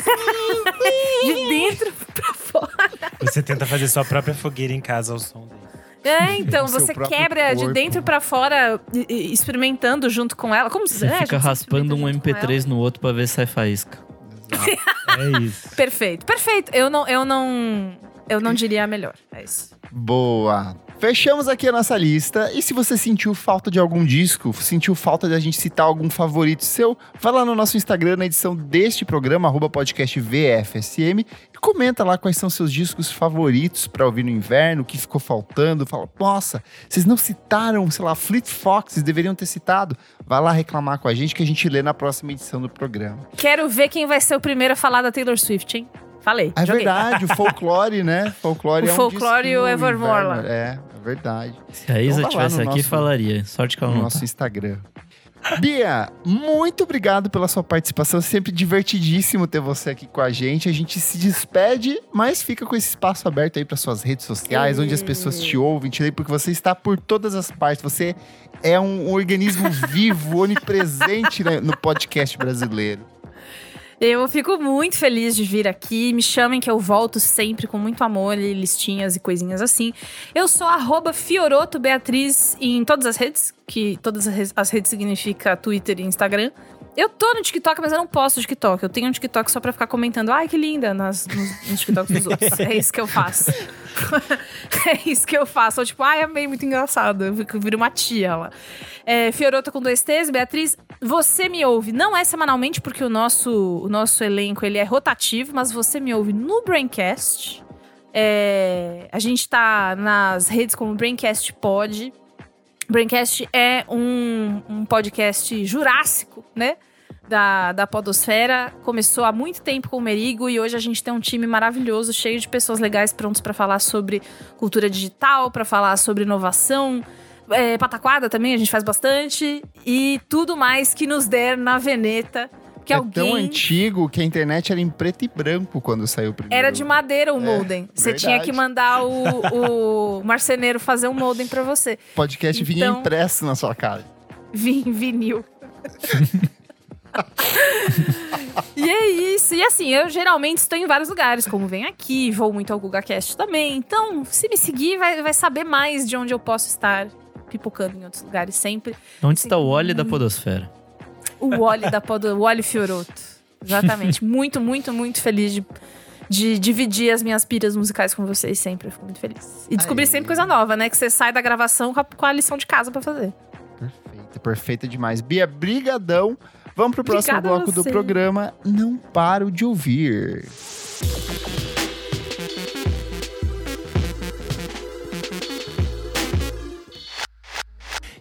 de dentro pra fora. Você tenta fazer sua própria fogueira em casa ao som dele. É, então, você quebra de corpo. dentro pra fora, experimentando junto com ela. Como Você é, fica raspando um experimenta junto com MP3 no outro pra ver se sai faísca. É isso. Perfeito, perfeito. Eu não, eu não, eu não diria a melhor. É isso. Boa. Fechamos aqui a nossa lista. E se você sentiu falta de algum disco, sentiu falta de a gente citar algum favorito seu, vai lá no nosso Instagram, na edição deste programa, arroba podcast VFSM, e comenta lá quais são seus discos favoritos pra ouvir no inverno, o que ficou faltando. Fala, nossa, vocês não citaram, sei lá, Fleet Foxes, deveriam ter citado. Vai lá reclamar com a gente que a gente lê na próxima edição do programa. Quero ver quem vai ser o primeiro a falar da Taylor Swift, hein? Falei. É joguei. verdade, o folclore, né? Folclore O é um folclore e o Evermore lá. É, é verdade. Se a Isa Então vai lá tivesse no aqui, nosso- falaria. Sorte que ela no não nosso tá. Instagram. Bia, muito obrigado pela sua participação. Sempre divertidíssimo ter você aqui com a gente. A gente se despede, mas fica com esse espaço aberto aí para suas redes sociais, onde as pessoas te ouvem, te leem, porque você está por todas as partes. Você é um organismo vivo, onipresente né, no podcast brasileiro. Eu fico muito feliz de vir aqui. Me chamem que eu volto sempre com muito amor e listinhas e coisinhas assim. Eu sou arroba em todas as redes, que todas as redes significa Twitter e Instagram. Eu tô no TikTok, mas eu não posto TikTok. Eu tenho um TikTok só pra ficar comentando. Ai, que linda nas, nos, nos TikToks dos outros. É isso que eu faço. é isso que eu faço. Eu, tipo, ai, amei, muito engraçado. Eu viro uma tia lá. É, Fiorota com dois T's, Beatriz, você me ouve. Não é semanalmente, porque o nosso, o nosso elenco ele é rotativo, mas você me ouve no Braincast. É, a gente tá nas redes como Braincast Pod. Braincast é um, um podcast jurássico, né? Da, da Podosfera. Começou há muito tempo com o Merigo e hoje a gente tem um time maravilhoso, cheio de pessoas legais prontos para falar sobre cultura digital, para falar sobre inovação. É, pataquada também, a gente faz bastante. E tudo mais que nos der na veneta que é alguém... tão antigo que a internet era em preto e branco quando saiu o primeiro. Era de madeira o é, modem. Você tinha que mandar o, o marceneiro fazer um modem para você. Podcast então, vinha impresso na sua casa. Vim, vinil. e é isso. E assim, eu geralmente estou em vários lugares, como vem aqui, vou muito ao GugaCast também. Então, se me seguir, vai, vai saber mais de onde eu posso estar pipocando em outros lugares sempre. Onde está o óleo da podosfera? O Wally da Pod... O Wally Fioroto. Exatamente. muito, muito, muito feliz de, de dividir as minhas piras musicais com vocês sempre. Eu fico muito feliz. E descobrir sempre coisa nova, né? Que você sai da gravação com a, com a lição de casa para fazer. Perfeita, perfeita demais. Bia, brigadão. Vamos pro próximo Obrigada bloco do programa. Não paro de ouvir.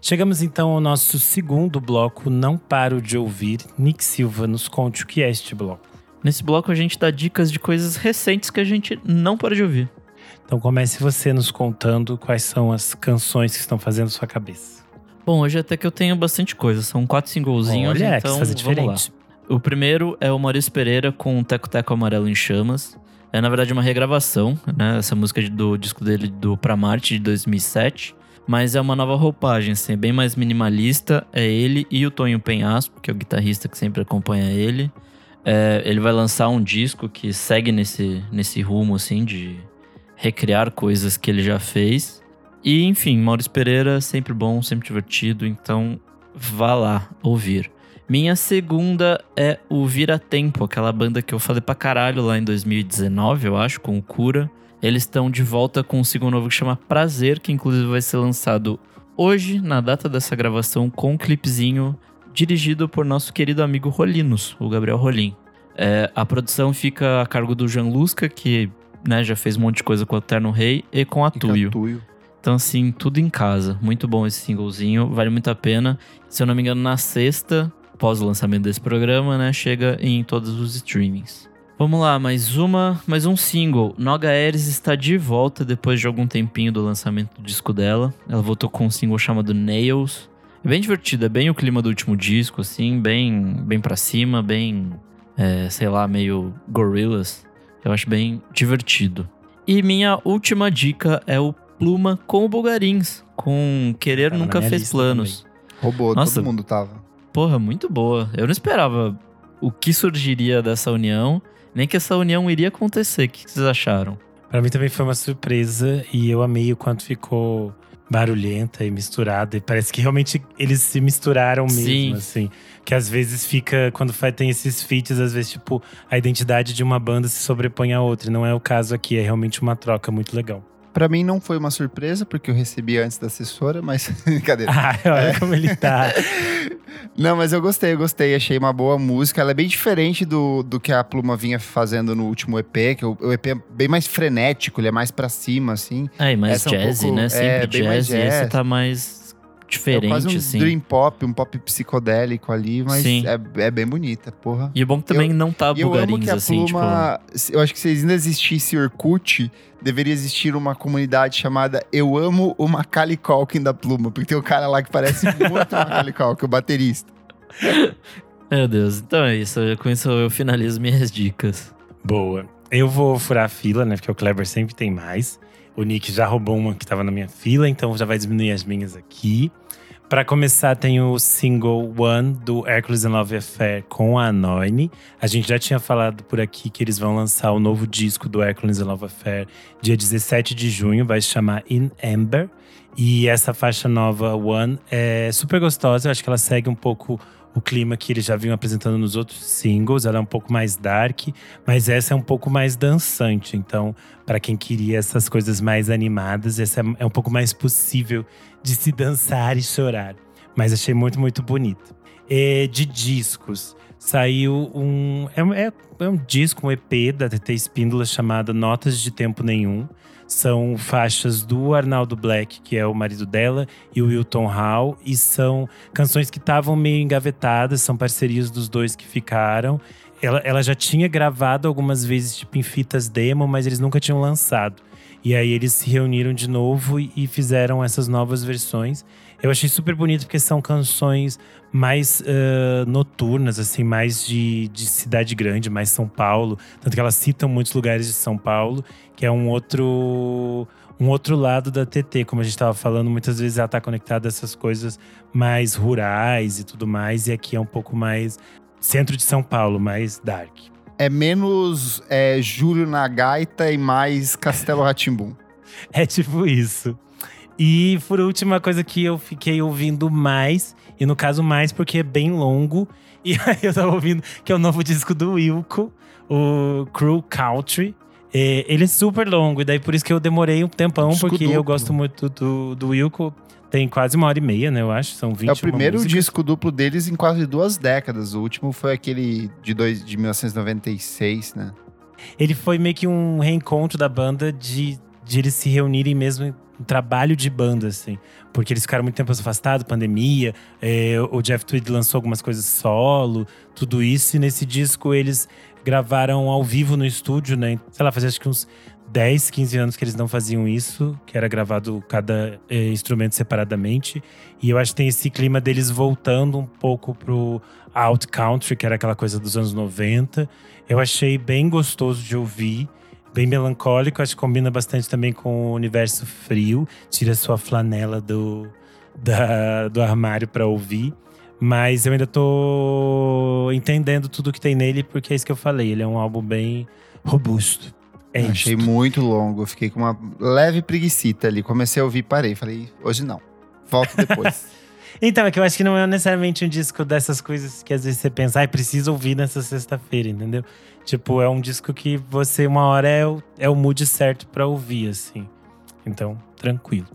Chegamos então ao nosso segundo bloco, Não Paro de Ouvir. Nick Silva, nos conte o que é este bloco. Nesse bloco a gente dá dicas de coisas recentes que a gente não para de ouvir. Então comece você nos contando quais são as canções que estão fazendo sua cabeça. Bom, hoje até que eu tenho bastante coisa. São quatro singlezinhos, Olha, então fazer diferente. O primeiro é o Maurício Pereira com Teco Teco Amarelo em Chamas. É, na verdade, uma regravação, né? Essa música do disco dele do Pra Marte, de 2007. Mas é uma nova roupagem, assim, é bem mais minimalista. É ele e o Tonho Penhasco, que é o guitarrista que sempre acompanha ele. É, ele vai lançar um disco que segue nesse, nesse rumo, assim, de recriar coisas que ele já fez. E, enfim, Maurício Pereira, sempre bom, sempre divertido, então vá lá ouvir. Minha segunda é o Vira Tempo, aquela banda que eu falei pra caralho lá em 2019, eu acho, com o Cura. Eles estão de volta com um single novo que chama Prazer, que inclusive vai ser lançado hoje, na data dessa gravação, com um clipezinho dirigido por nosso querido amigo Rolinos, o Gabriel Rolim. É, a produção fica a cargo do Jean Lusca, que né, já fez um monte de coisa com o Eterno Rei, e com a Tuyo. Então, assim, tudo em casa. Muito bom esse singlezinho, vale muito a pena. Se eu não me engano, na sexta, pós o lançamento desse programa, né, chega em todos os streamings. Vamos lá, mais uma, mais um single. Noga Ares está de volta depois de algum tempinho do lançamento do disco dela. Ela voltou com um single chamado Nails. É bem divertido, é bem o clima do último disco, assim, bem, bem para cima, bem, é, sei lá, meio Gorillaz. Eu acho bem divertido. E minha última dica é o Pluma com o Bulgarins, com Querer tava Nunca Fez Planos. Também. Roubou, Nossa, todo mundo tava. Porra, muito boa. Eu não esperava o que surgiria dessa união nem que essa união iria acontecer. O que vocês acharam? Para mim também foi uma surpresa e eu amei o quanto ficou barulhenta e misturada. E parece que realmente eles se misturaram mesmo, Sim. assim. Que às vezes fica, quando tem esses feats, às vezes, tipo, a identidade de uma banda se sobrepõe a outra. E não é o caso aqui, é realmente uma troca muito legal. Para mim não foi uma surpresa, porque eu recebi antes da assessora, mas. Cadê? Ah, olha é. como ele tá. não, mas eu gostei, eu gostei. Achei uma boa música. Ela é bem diferente do, do que a Pluma vinha fazendo no último EP, que o, o EP é bem mais frenético, ele é mais pra cima, assim. É, e mais Essa jazz, é um pouco, né? Sempre é, jazz, jazz. E esse tá mais diferente, é quase um assim. dream pop, um pop psicodélico ali, mas é, é, bem bonita, porra. E o bom que também eu, não tá bugarins, assim, Pluma, tipo... Eu acho que se ainda existisse Orkut, deveria existir uma comunidade chamada Eu Amo o Macaulay Culkin da Pluma, porque tem um cara lá que parece muito o Macaulay Culkin, o baterista. Meu Deus, então é isso. Com isso eu finalizo minhas dicas. Boa. Eu vou furar a fila, né? Porque o Kleber sempre tem mais. O Nick já roubou uma que estava na minha fila, então já vai diminuir as minhas aqui. Para começar, tem o single One do Hercules and Love Affair com a Anoine. A gente já tinha falado por aqui que eles vão lançar o novo disco do Hercules and Love Affair dia 17 de junho, vai se chamar In Amber. E essa faixa nova, One, é super gostosa. Eu acho que ela segue um pouco o clima que eles já vinham apresentando nos outros singles. Ela é um pouco mais dark, mas essa é um pouco mais dançante. Então, para quem queria essas coisas mais animadas, essa é, é um pouco mais possível de se dançar e chorar. Mas achei muito, muito bonito. E de discos, saiu um. É, é, é um disco, um EP da TT Espíndola chamado Notas de Tempo Nenhum são faixas do Arnaldo Black, que é o marido dela, e o Wilton Hall, e são canções que estavam meio engavetadas, são parcerias dos dois que ficaram. Ela, ela já tinha gravado algumas vezes, tipo, em fitas demo, mas eles nunca tinham lançado. E aí eles se reuniram de novo e fizeram essas novas versões. Eu achei super bonito porque são canções mais uh, noturnas, assim, mais de, de cidade grande, mais São Paulo. Tanto que elas citam muitos lugares de São Paulo, que é um outro um outro lado da TT, como a gente estava falando, muitas vezes ela está conectada a essas coisas mais rurais e tudo mais, e aqui é um pouco mais centro de São Paulo, mais dark. É menos é, Júlio na gaita e mais Castelo Ratimbum. é tipo isso. E por última coisa que eu fiquei ouvindo mais, e no caso mais porque é bem longo, e aí eu tava ouvindo que é o novo disco do Wilco, o Crew Country. É, ele é super longo, e daí por isso que eu demorei um tempão, disco porque duplo. eu gosto muito do, do Wilco. Tem quase uma hora e meia, né? Eu acho. São 20 É o primeiro músicas. disco duplo deles em quase duas décadas. O último foi aquele de, dois, de 1996, né? Ele foi meio que um reencontro da banda de, de eles se reunirem mesmo um trabalho de banda, assim. Porque eles ficaram muito tempo afastados, pandemia. É, o Jeff Tweed lançou algumas coisas solo, tudo isso. E nesse disco eles gravaram ao vivo no estúdio, né? Sei lá, fazia acho que uns 10, 15 anos que eles não faziam isso, que era gravado cada é, instrumento separadamente. E eu acho que tem esse clima deles voltando um pouco pro Out Country, que era aquela coisa dos anos 90. Eu achei bem gostoso de ouvir bem melancólico, acho que combina bastante também com o universo frio. Tira sua flanela do, da, do armário para ouvir. Mas eu ainda tô entendendo tudo que tem nele, porque é isso que eu falei. Ele é um álbum bem robusto. É Achei muito longo. fiquei com uma leve preguiçita ali. Comecei a ouvir parei. Falei, hoje não. Volto depois. então, é que eu acho que não é necessariamente um disco dessas coisas que às vezes você pensa, ai, ah, preciso ouvir nessa sexta-feira, entendeu? Tipo, é um disco que você, uma hora, é o, é o mood certo para ouvir, assim. Então, tranquilo.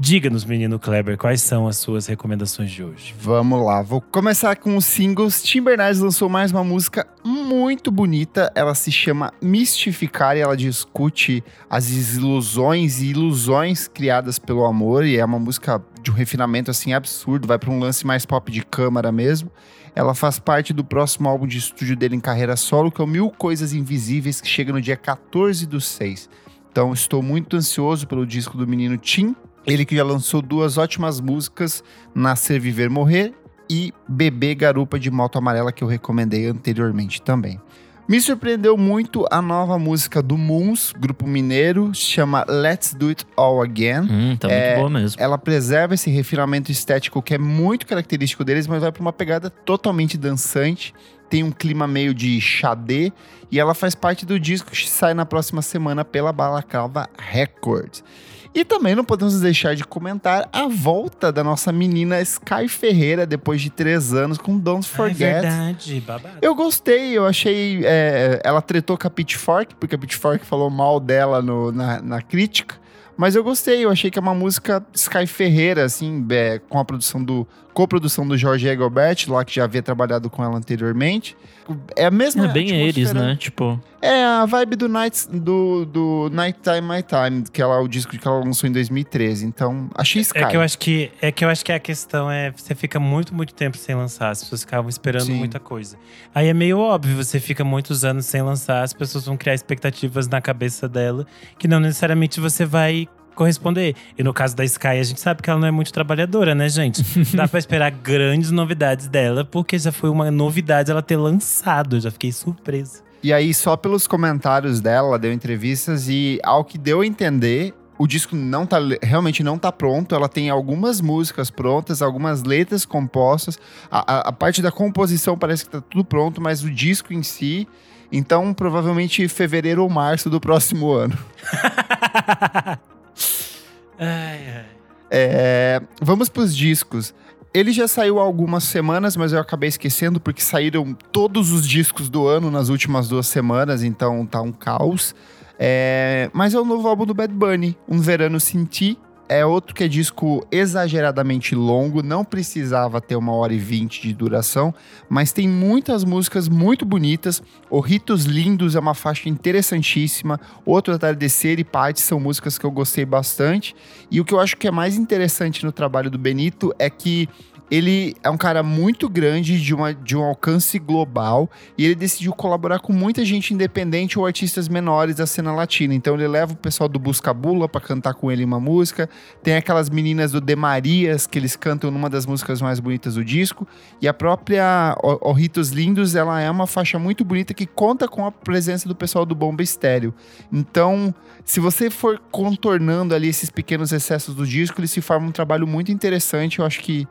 Diga-nos, menino Kleber, quais são as suas recomendações de hoje? Vamos lá, vou começar com os singles. Tim Bernardes lançou mais uma música muito bonita. Ela se chama Mistificar e ela discute as ilusões e ilusões criadas pelo amor. E é uma música de um refinamento assim absurdo, vai para um lance mais pop de câmara mesmo. Ela faz parte do próximo álbum de estúdio dele em carreira solo, que é o Mil Coisas Invisíveis, que chega no dia 14 do 6. Então estou muito ansioso pelo disco do menino Tim. Ele que já lançou duas ótimas músicas, Nascer, Viver, Morrer e Bebê Garupa de Moto Amarela, que eu recomendei anteriormente também. Me surpreendeu muito a nova música do Moons, grupo mineiro, chama Let's Do It All Again. Hum, tá é, muito boa mesmo. Ela preserva esse refinamento estético que é muito característico deles, mas vai para uma pegada totalmente dançante. Tem um clima meio de xadê e ela faz parte do disco que sai na próxima semana pela Balaclava Records. E também não podemos deixar de comentar a volta da nossa menina Sky Ferreira depois de três anos com Don't ah, é Forget. É verdade, babado. Eu gostei, eu achei. É, ela tretou com a Pitchfork, porque a Pitchfork falou mal dela no, na, na crítica. Mas eu gostei, eu achei que é uma música Sky Ferreira, assim, é, com a produção do. co-produção do Jorge Egobert, lá que já havia trabalhado com ela anteriormente. É a mesma. É bem eles, né? Tipo. É a vibe do Night, do, do Night Time My Time, que ela, o disco que ela lançou em 2013. Então, achei Sky. É que eu acho que, é que eu acho que a questão é você fica muito, muito tempo sem lançar. As pessoas ficavam esperando Sim. muita coisa. Aí é meio óbvio, você fica muitos anos sem lançar, as pessoas vão criar expectativas na cabeça dela que não necessariamente você vai corresponder. E no caso da Sky, a gente sabe que ela não é muito trabalhadora, né, gente? Dá pra esperar grandes novidades dela, porque já foi uma novidade ela ter lançado. Eu já fiquei surpresa. E aí, só pelos comentários dela, ela deu entrevistas e, ao que deu a entender, o disco não tá, realmente não tá pronto. Ela tem algumas músicas prontas, algumas letras compostas. A, a, a, parte da composição parece que tá tudo pronto, mas o disco em si. Então, provavelmente fevereiro ou março do próximo ano. ai, ai. É, vamos pros discos. Ele já saiu há algumas semanas, mas eu acabei esquecendo porque saíram todos os discos do ano nas últimas duas semanas, então tá um caos. É... Mas é o novo álbum do Bad Bunny, Um Verano Sem Ti, é outro que é disco exageradamente longo, não precisava ter uma hora e vinte de duração, mas tem muitas músicas muito bonitas. O Ritos Lindos é uma faixa interessantíssima. Outro Atardecer e Parte são músicas que eu gostei bastante. E o que eu acho que é mais interessante no trabalho do Benito é que ele é um cara muito grande, de, uma, de um alcance global, e ele decidiu colaborar com muita gente independente ou artistas menores da cena latina. Então ele leva o pessoal do Buscabula para cantar com ele uma música, tem aquelas meninas do Demarias que eles cantam numa das músicas mais bonitas do disco, e a própria o, o Ritos Lindos, ela é uma faixa muito bonita que conta com a presença do pessoal do Bomba Estéreo. Então, se você for contornando ali esses pequenos excessos do disco, ele se forma um trabalho muito interessante, eu acho que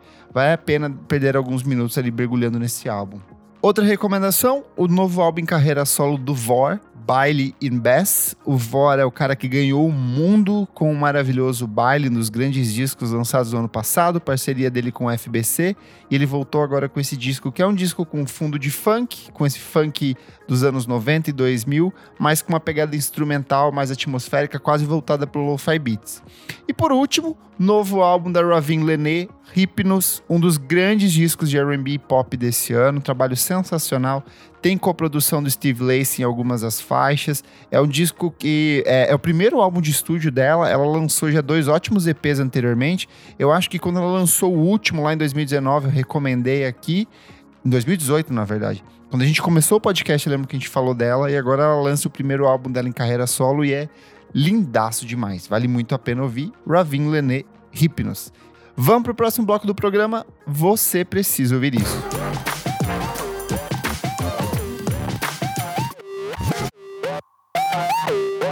Vale a pena perder alguns minutos ali mergulhando nesse álbum. Outra recomendação, o novo álbum em carreira solo do Vor, Baile in Bass. O Vor é o cara que ganhou o mundo com o maravilhoso baile nos grandes discos lançados no ano passado, parceria dele com o FBC. E ele voltou agora com esse disco, que é um disco com fundo de funk, com esse funk dos anos 90 e 2000, mas com uma pegada instrumental mais atmosférica, quase voltada para o lo-fi beats. E por último, novo álbum da Ravin Lené, Hypnos, um dos grandes discos de R&B pop desse ano, um trabalho sensacional. Tem coprodução do Steve Lacy em algumas das faixas. É um disco que é, é, o primeiro álbum de estúdio dela. Ela lançou já dois ótimos EPs anteriormente. Eu acho que quando ela lançou o último lá em 2019, eu recomendei aqui. Em 2018, na verdade. Quando a gente começou o podcast, eu lembro que a gente falou dela. E agora ela lança o primeiro álbum dela em carreira solo e é lindaço demais. Vale muito a pena ouvir. Ravin Lené Hypnos. Vamos pro próximo bloco do programa. Você precisa ouvir isso.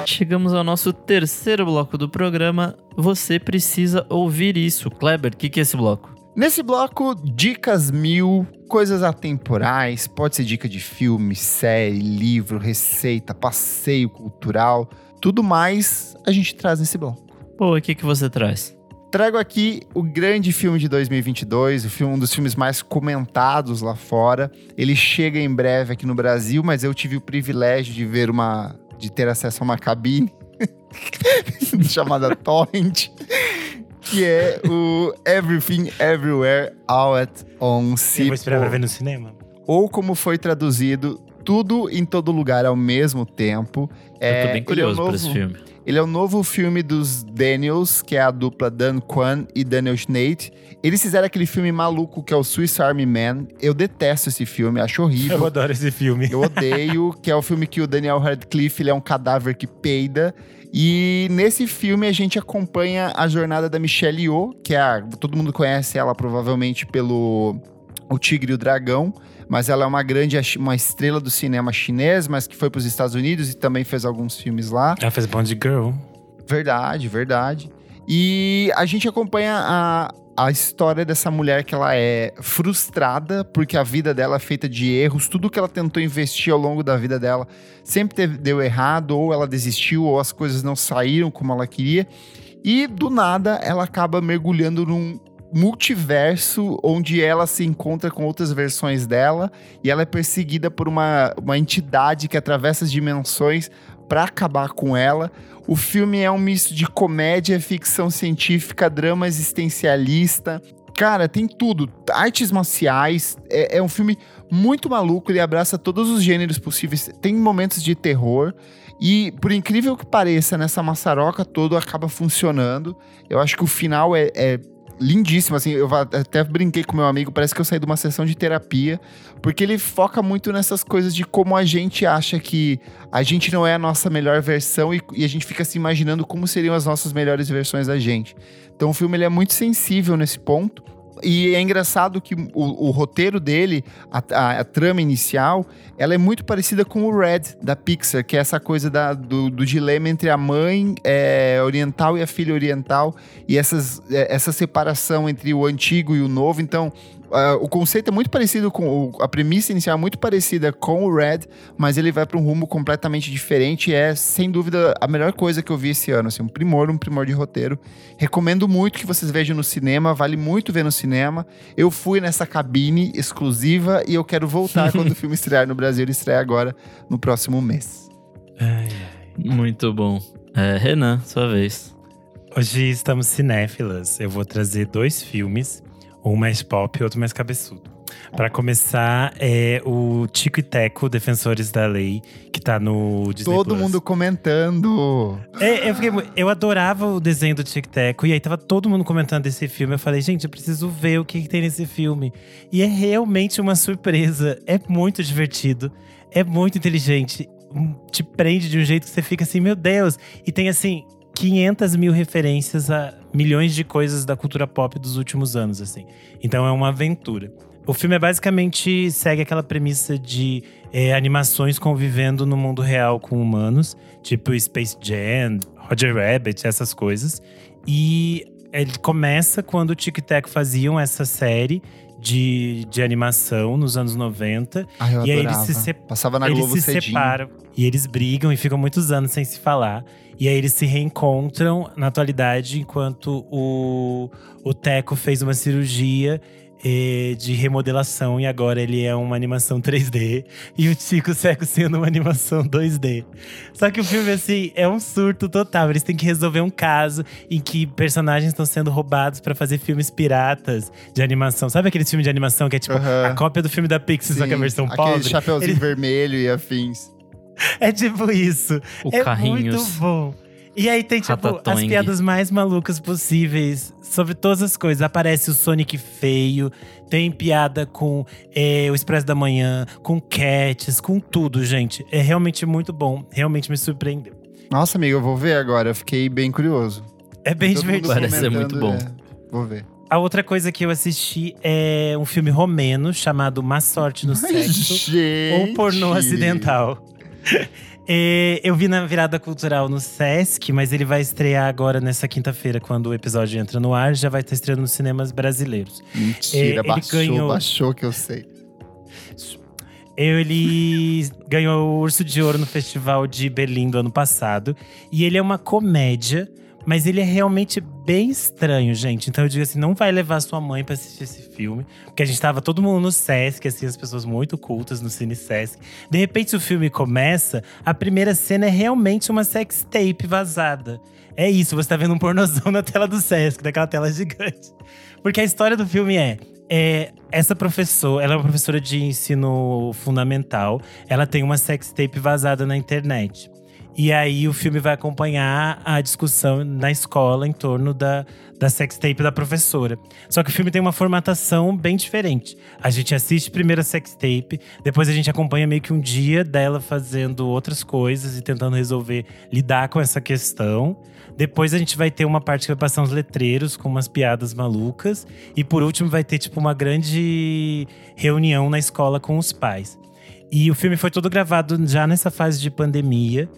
Chegamos ao nosso terceiro bloco do programa. Você precisa ouvir isso. Kleber, o que, que é esse bloco? Nesse bloco, dicas mil, coisas atemporais, pode ser dica de filme, série, livro, receita, passeio cultural, tudo mais a gente traz nesse bloco. Pô, o que, que você traz? Trago aqui o grande filme de 2022, o filme, um dos filmes mais comentados lá fora. Ele chega em breve aqui no Brasil, mas eu tive o privilégio de ver uma de ter acesso a uma cabine chamada Torrent, que é o Everything Everywhere All at Once. Eu vou esperar pra ver no cinema. Ou como foi traduzido, tudo em todo lugar ao mesmo tempo. Eu tô é, bem curioso é novo, por esse filme. Ele é o novo filme dos Daniels, que é a dupla Dan Kwan e Daniel Schneidt. Eles fizeram aquele filme maluco que é o Swiss Army Man. Eu detesto esse filme, acho horrível. Eu adoro esse filme. Eu odeio, que é o filme que o Daniel Radcliffe ele é um cadáver que peida. E nesse filme a gente acompanha a jornada da Michelle Yeoh, que é a, todo mundo conhece ela provavelmente pelo O Tigre e o Dragão mas ela é uma grande uma estrela do cinema chinês, mas que foi para os Estados Unidos e também fez alguns filmes lá. Ela fez Bond Girl. Verdade, verdade. E a gente acompanha a, a história dessa mulher que ela é frustrada porque a vida dela é feita de erros, tudo que ela tentou investir ao longo da vida dela sempre teve, deu errado, ou ela desistiu, ou as coisas não saíram como ela queria. E do nada ela acaba mergulhando num multiverso onde ela se encontra com outras versões dela e ela é perseguida por uma, uma entidade que atravessa as dimensões para acabar com ela. O filme é um misto de comédia, ficção científica, drama existencialista. Cara, tem tudo. Artes marciais. É, é um filme muito maluco. Ele abraça todos os gêneros possíveis. Tem momentos de terror. E, por incrível que pareça, nessa maçaroca todo acaba funcionando. Eu acho que o final é, é lindíssimo, assim, eu até brinquei com meu amigo, parece que eu saí de uma sessão de terapia, porque ele foca muito nessas coisas de como a gente acha que a gente não é a nossa melhor versão e, e a gente fica se imaginando como seriam as nossas melhores versões da gente. Então o filme ele é muito sensível nesse ponto. E é engraçado que o, o roteiro dele, a, a, a, trama inicial, ela é muito parecida com o Red, da Pixar, que é essa coisa da, do, do, dilema entre a mãe é, oriental e a filha oriental, e essas, é, essa separação entre o antigo e o novo. Então, Uh, o conceito é muito parecido com. O, a premissa inicial é muito parecida com o Red, mas ele vai para um rumo completamente diferente. E é, sem dúvida, a melhor coisa que eu vi esse ano. Assim, um primor, um primor de roteiro. Recomendo muito que vocês vejam no cinema, vale muito ver no cinema. Eu fui nessa cabine exclusiva e eu quero voltar quando o filme estrear no Brasil. Ele estreia agora no próximo mês. Ai, muito bom. É, Renan, sua vez. Hoje estamos cinéfilas. Eu vou trazer dois filmes um mais pop e outro mais cabeçudo. Para começar, é o Tico e Teco, Defensores da Lei, que tá no Disney Todo Plus. mundo comentando. É, eu, fiquei, eu adorava o desenho do Tico e Teco, e aí tava todo mundo comentando desse filme. Eu falei, gente, eu preciso ver o que, que tem nesse filme. E é realmente uma surpresa. É muito divertido, é muito inteligente. Te prende de um jeito que você fica assim, meu Deus. E tem assim, 500 mil referências a milhões de coisas da cultura pop dos últimos anos, assim. Então é uma aventura. O filme é basicamente segue aquela premissa de é, animações convivendo no mundo real com humanos, tipo Space Jam, Roger Rabbit, essas coisas. E ele começa quando o Tic Tac faziam essa série de, de animação nos anos 90. Ah, eu e aí eles se, Passava na eles Globo se cedinho. separam e eles brigam e ficam muitos anos sem se falar. E aí eles se reencontram na atualidade, enquanto o, o Teco fez uma cirurgia de remodelação e agora ele é uma animação 3D. E o Tico Seco sendo uma animação 2D. Só que o filme, assim, é um surto total. Eles têm que resolver um caso em que personagens estão sendo roubados para fazer filmes piratas de animação. Sabe aquele filme de animação que é tipo Aham. a cópia do filme da Pixar, só que a Sim, versão aquele pobre? chapeuzinho Ele- vermelho e afins. É tipo isso. O é Carrinhos. muito bom. E aí tem, tipo, as piadas mais malucas possíveis sobre todas as coisas. Aparece o Sonic feio, tem piada com é, o Expresso da Manhã, com Cats, com tudo, gente. É realmente muito bom. Realmente me surpreendeu. Nossa, amigo, eu vou ver agora. Eu fiquei bem curioso. É bem Todo divertido. Parece ser muito bom. é, Vou ver. A outra coisa que eu assisti é um filme romeno chamado Má Sorte no Sexo. Gente. ou pornô acidental. É, eu vi na virada cultural no Sesc, mas ele vai estrear agora nessa quinta-feira, quando o episódio entra no ar, já vai estar estreando nos cinemas brasileiros. Mentira, É, ele baixou, ganhou- baixou que eu sei. Ele ganhou o Urso de Ouro no Festival de Berlim do ano passado. E ele é uma comédia, mas ele é realmente bem estranho, gente. Então eu digo assim, não vai levar sua mãe pra assistir esse filme. Porque a gente tava todo mundo no Sesc, assim, as pessoas muito cultas no Cine Sesc. De repente o filme começa, a primeira cena é realmente uma sex tape vazada. É isso, você tá vendo um pornozão na tela do Sesc, daquela tela gigante. Porque a história do filme é, é essa professora, ela é uma professora de ensino fundamental, ela tem uma sex tape vazada na internet. E aí o filme vai acompanhar a discussão na escola em torno da, da sex tape da professora. Só que o filme tem uma formatação bem diferente. A gente assiste primeiro a sex tape, depois a gente acompanha meio que um dia dela fazendo outras coisas e tentando resolver, lidar com essa questão. Depois a gente vai ter uma parte que vai passar uns letreiros com umas piadas malucas. E por último vai ter, tipo, uma grande reunião na escola com os pais. E o filme foi todo gravado já nessa fase de pandemia.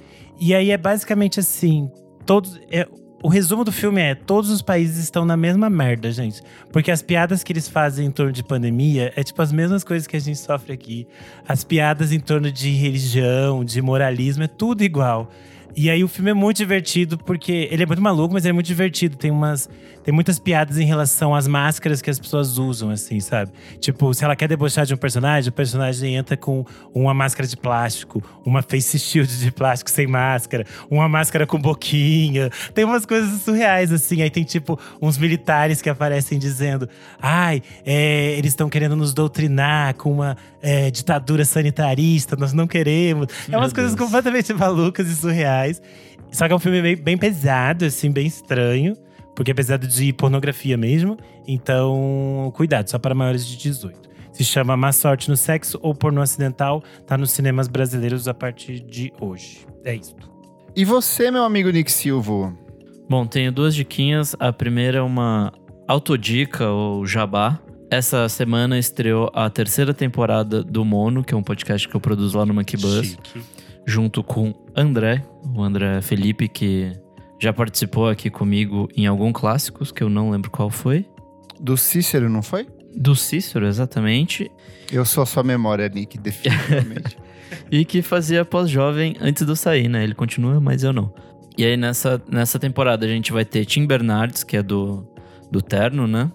E aí é basicamente assim: todos. É, o resumo do filme é: todos os países estão na mesma merda, gente. Porque as piadas que eles fazem em torno de pandemia é tipo as mesmas coisas que a gente sofre aqui. As piadas em torno de religião, de moralismo, é tudo igual. E aí o filme é muito divertido porque ele é muito maluco, mas ele é muito divertido. Tem umas tem muitas piadas em relação às máscaras que as pessoas usam assim, sabe? Tipo, se ela quer debochar de um personagem, o personagem entra com uma máscara de plástico, uma face shield de plástico sem máscara, uma máscara com boquinha. Tem umas coisas surreais assim. Aí tem tipo uns militares que aparecem dizendo: "Ai, é, eles estão querendo nos doutrinar com uma é, ditadura sanitarista, nós não queremos". É umas coisas completamente malucas e surreais. Só que é um filme bem, bem pesado, assim, bem estranho. Porque é pesado de pornografia mesmo. Então, cuidado, só para maiores de 18. Se chama Má Sorte no Sexo ou Pornô Acidental. Tá nos cinemas brasileiros a partir de hoje. É isso. E você, meu amigo Nick Silva? Bom, tenho duas diquinhas. A primeira é uma autodica ou jabá. Essa semana estreou a terceira temporada do Mono, que é um podcast que eu produzo lá no Monkey Buzz, Chique. junto com André, o André Felipe, que já participou aqui comigo em algum clássicos, que eu não lembro qual foi. Do Cícero, não foi? Do Cícero, exatamente. Eu sou a sua memória, Nick, definitivamente. e que fazia pós-jovem antes de eu sair, né? Ele continua, mas eu não. E aí nessa, nessa temporada a gente vai ter Tim Bernardes, que é do, do Terno, né?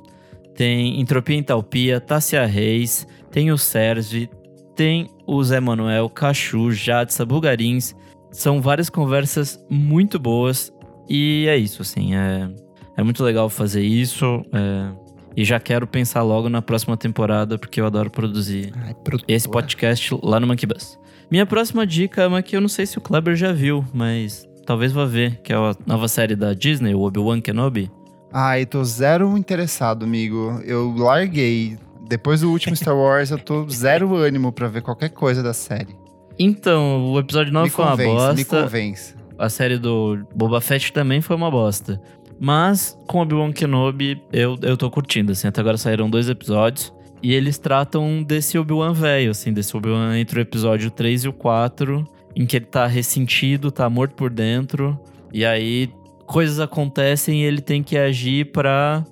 Tem Entropia Entalpia, Tássia Reis, tem o Sergi, tem o Zé Manuel, Cachu, Jadsa, Bugarins. São várias conversas muito boas. E é isso, assim. É, é muito legal fazer isso. É, e já quero pensar logo na próxima temporada, porque eu adoro produzir Ai, esse podcast lá no Monkey Bus. Minha próxima dica é uma que eu não sei se o Kleber já viu, mas talvez vá ver, que é a nova série da Disney, o Obi-Wan Kenobi. Ai, tô zero interessado, amigo. Eu larguei. Depois do último Star Wars, eu tô zero ânimo para ver qualquer coisa da série. Então, o episódio 9 me foi convence, uma bosta. Me convence. A série do Boba Fett também foi uma bosta. Mas com Obi-Wan Kenobi, eu, eu tô curtindo, assim. Até agora saíram dois episódios. E eles tratam desse Obi-Wan velho, assim, desse Obi-Wan entre o episódio 3 e o 4, em que ele tá ressentido, tá morto por dentro. E aí coisas acontecem e ele tem que agir para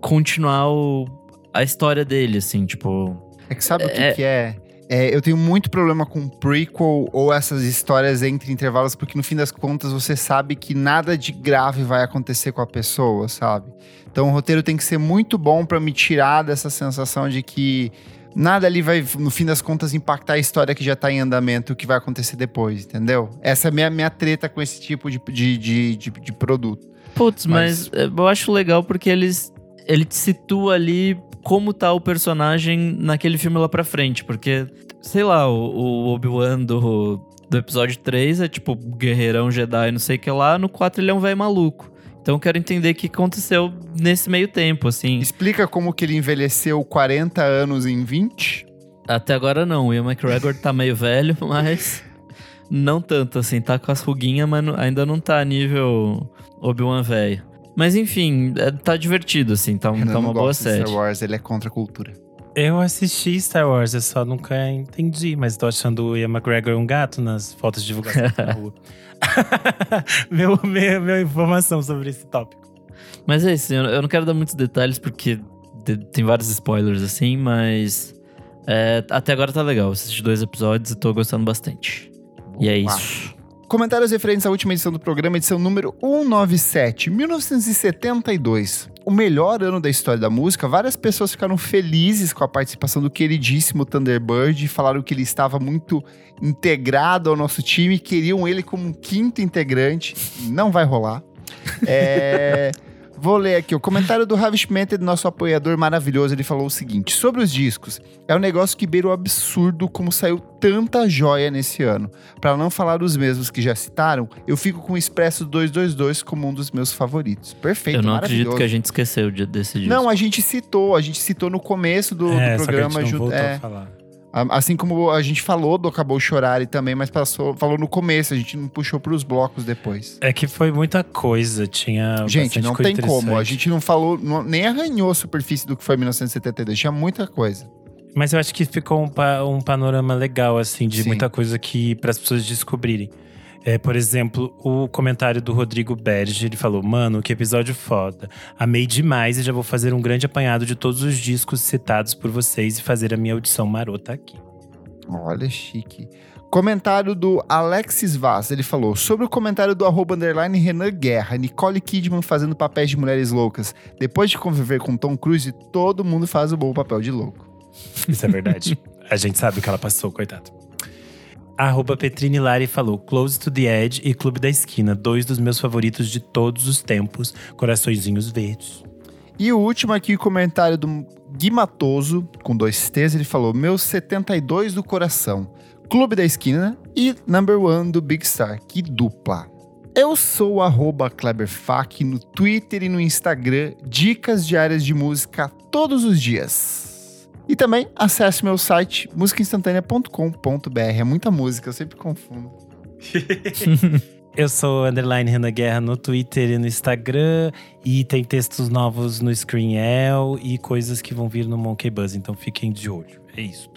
continuar o, a história dele, assim, tipo. É que sabe é, o que, que é? É, eu tenho muito problema com prequel ou essas histórias entre intervalos, porque no fim das contas você sabe que nada de grave vai acontecer com a pessoa, sabe? Então o roteiro tem que ser muito bom para me tirar dessa sensação de que nada ali vai, no fim das contas, impactar a história que já tá em andamento, o que vai acontecer depois, entendeu? Essa é a minha, minha treta com esse tipo de, de, de, de, de produto. Putz, mas... mas eu acho legal porque eles ele te situa ali como tá o personagem naquele filme lá pra frente. Porque, sei lá, o, o Obi-Wan do, do episódio 3 é tipo guerreirão Jedi, não sei o que lá. No 4 ele é um velho maluco. Então eu quero entender o que aconteceu nesse meio tempo, assim. Explica como que ele envelheceu 40 anos em 20? Até agora não. O Ian McGregor tá meio velho, mas não tanto, assim. Tá com as ruguinhas, mas ainda não tá nível Obi-Wan velho. Mas enfim, é, tá divertido, assim, tá, tá uma boa série. Star Wars, ele é contra a cultura. Eu assisti Star Wars, eu só nunca entendi, mas tô achando o Ian McGregor um gato nas fotos de divulgação na rua. meu, meu, meu informação sobre esse tópico. Mas é isso, eu não quero dar muitos detalhes porque tem vários spoilers assim, mas é, até agora tá legal. Assisti dois episódios e tô gostando bastante. E é isso. Comentários referentes à última edição do programa, edição número 197, 1972. O melhor ano da história da música. Várias pessoas ficaram felizes com a participação do queridíssimo Thunderbird, falaram que ele estava muito integrado ao nosso time, queriam ele como um quinto integrante. Não vai rolar. É. Vou ler aqui o comentário do Ravi Schmetter, nosso apoiador maravilhoso. Ele falou o seguinte: sobre os discos, é um negócio que beira o absurdo como saiu tanta joia nesse ano. Para não falar os mesmos que já citaram, eu fico com o Expresso 222 como um dos meus favoritos. Perfeito, Eu não acredito que a gente esqueceu desse disco. Não, a gente citou, a gente citou no começo do, é, do programa. Só que a gente não voltou é, a falar. Assim como a gente falou do Acabou Chorar também, mas passou, falou no começo, a gente não puxou para os blocos depois. É que foi muita coisa, tinha. Gente, não tem como. A gente não falou, não, nem arranhou a superfície do que foi 1972, tinha muita coisa. Mas eu acho que ficou um, um panorama legal, assim, de Sim. muita coisa que para as pessoas descobrirem. É, por exemplo, o comentário do Rodrigo Berge, ele falou: Mano, que episódio foda. Amei demais e já vou fazer um grande apanhado de todos os discos citados por vocês e fazer a minha audição marota aqui. Olha, chique. Comentário do Alexis Vaz, ele falou sobre o comentário do arroba underline Renan Guerra, Nicole Kidman fazendo papéis de mulheres loucas. Depois de conviver com Tom Cruise, todo mundo faz o bom papel de louco. Isso é verdade. a gente sabe o que ela passou, coitado. Arroba Petrini Lari falou: Close to the Edge e Clube da Esquina, dois dos meus favoritos de todos os tempos, coraçõezinhos verdes. E o último aqui, comentário do Gui Matoso, com dois T's, ele falou: Meus 72 do coração, Clube da Esquina e Number One do Big Star. Que dupla! Eu sou o KleberFac no Twitter e no Instagram, dicas diárias de música todos os dias. E também acesse meu site musicainstantanea.com.br. É muita música, eu sempre confundo. eu sou underline Renan Guerra no Twitter e no Instagram. E tem textos novos no ScreenL e coisas que vão vir no Monkey Buzz. Então fiquem de olho. É isso.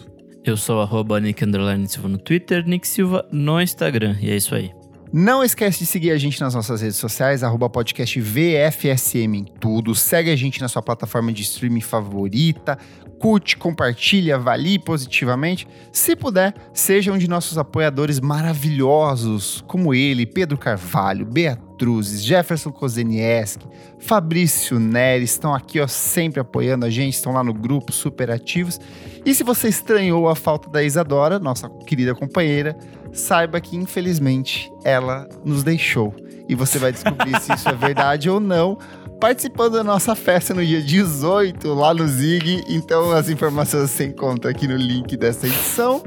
Eu sou arroba Nick Silva no Twitter, Nick Silva no Instagram. E é isso aí. Não esquece de seguir a gente nas nossas redes sociais, arroba podcast VFSM em tudo. Segue a gente na sua plataforma de streaming favorita. Curte, compartilha, avalie positivamente. Se puder, seja um de nossos apoiadores maravilhosos, como ele, Pedro Carvalho, Beatruzes, Jefferson Kozenieski, Fabrício Neri, estão aqui ó, sempre apoiando a gente, estão lá no grupo, super ativos. E se você estranhou a falta da Isadora, nossa querida companheira, saiba que infelizmente ela nos deixou. E você vai descobrir se isso é verdade ou não participando da nossa festa no dia 18 lá no Zig. Então as informações você encontra aqui no link dessa edição.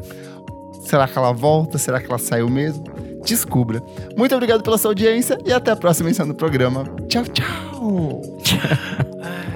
Será que ela volta? Será que ela saiu mesmo? Descubra. Muito obrigado pela sua audiência e até a próxima edição do programa. Tchau, tchau.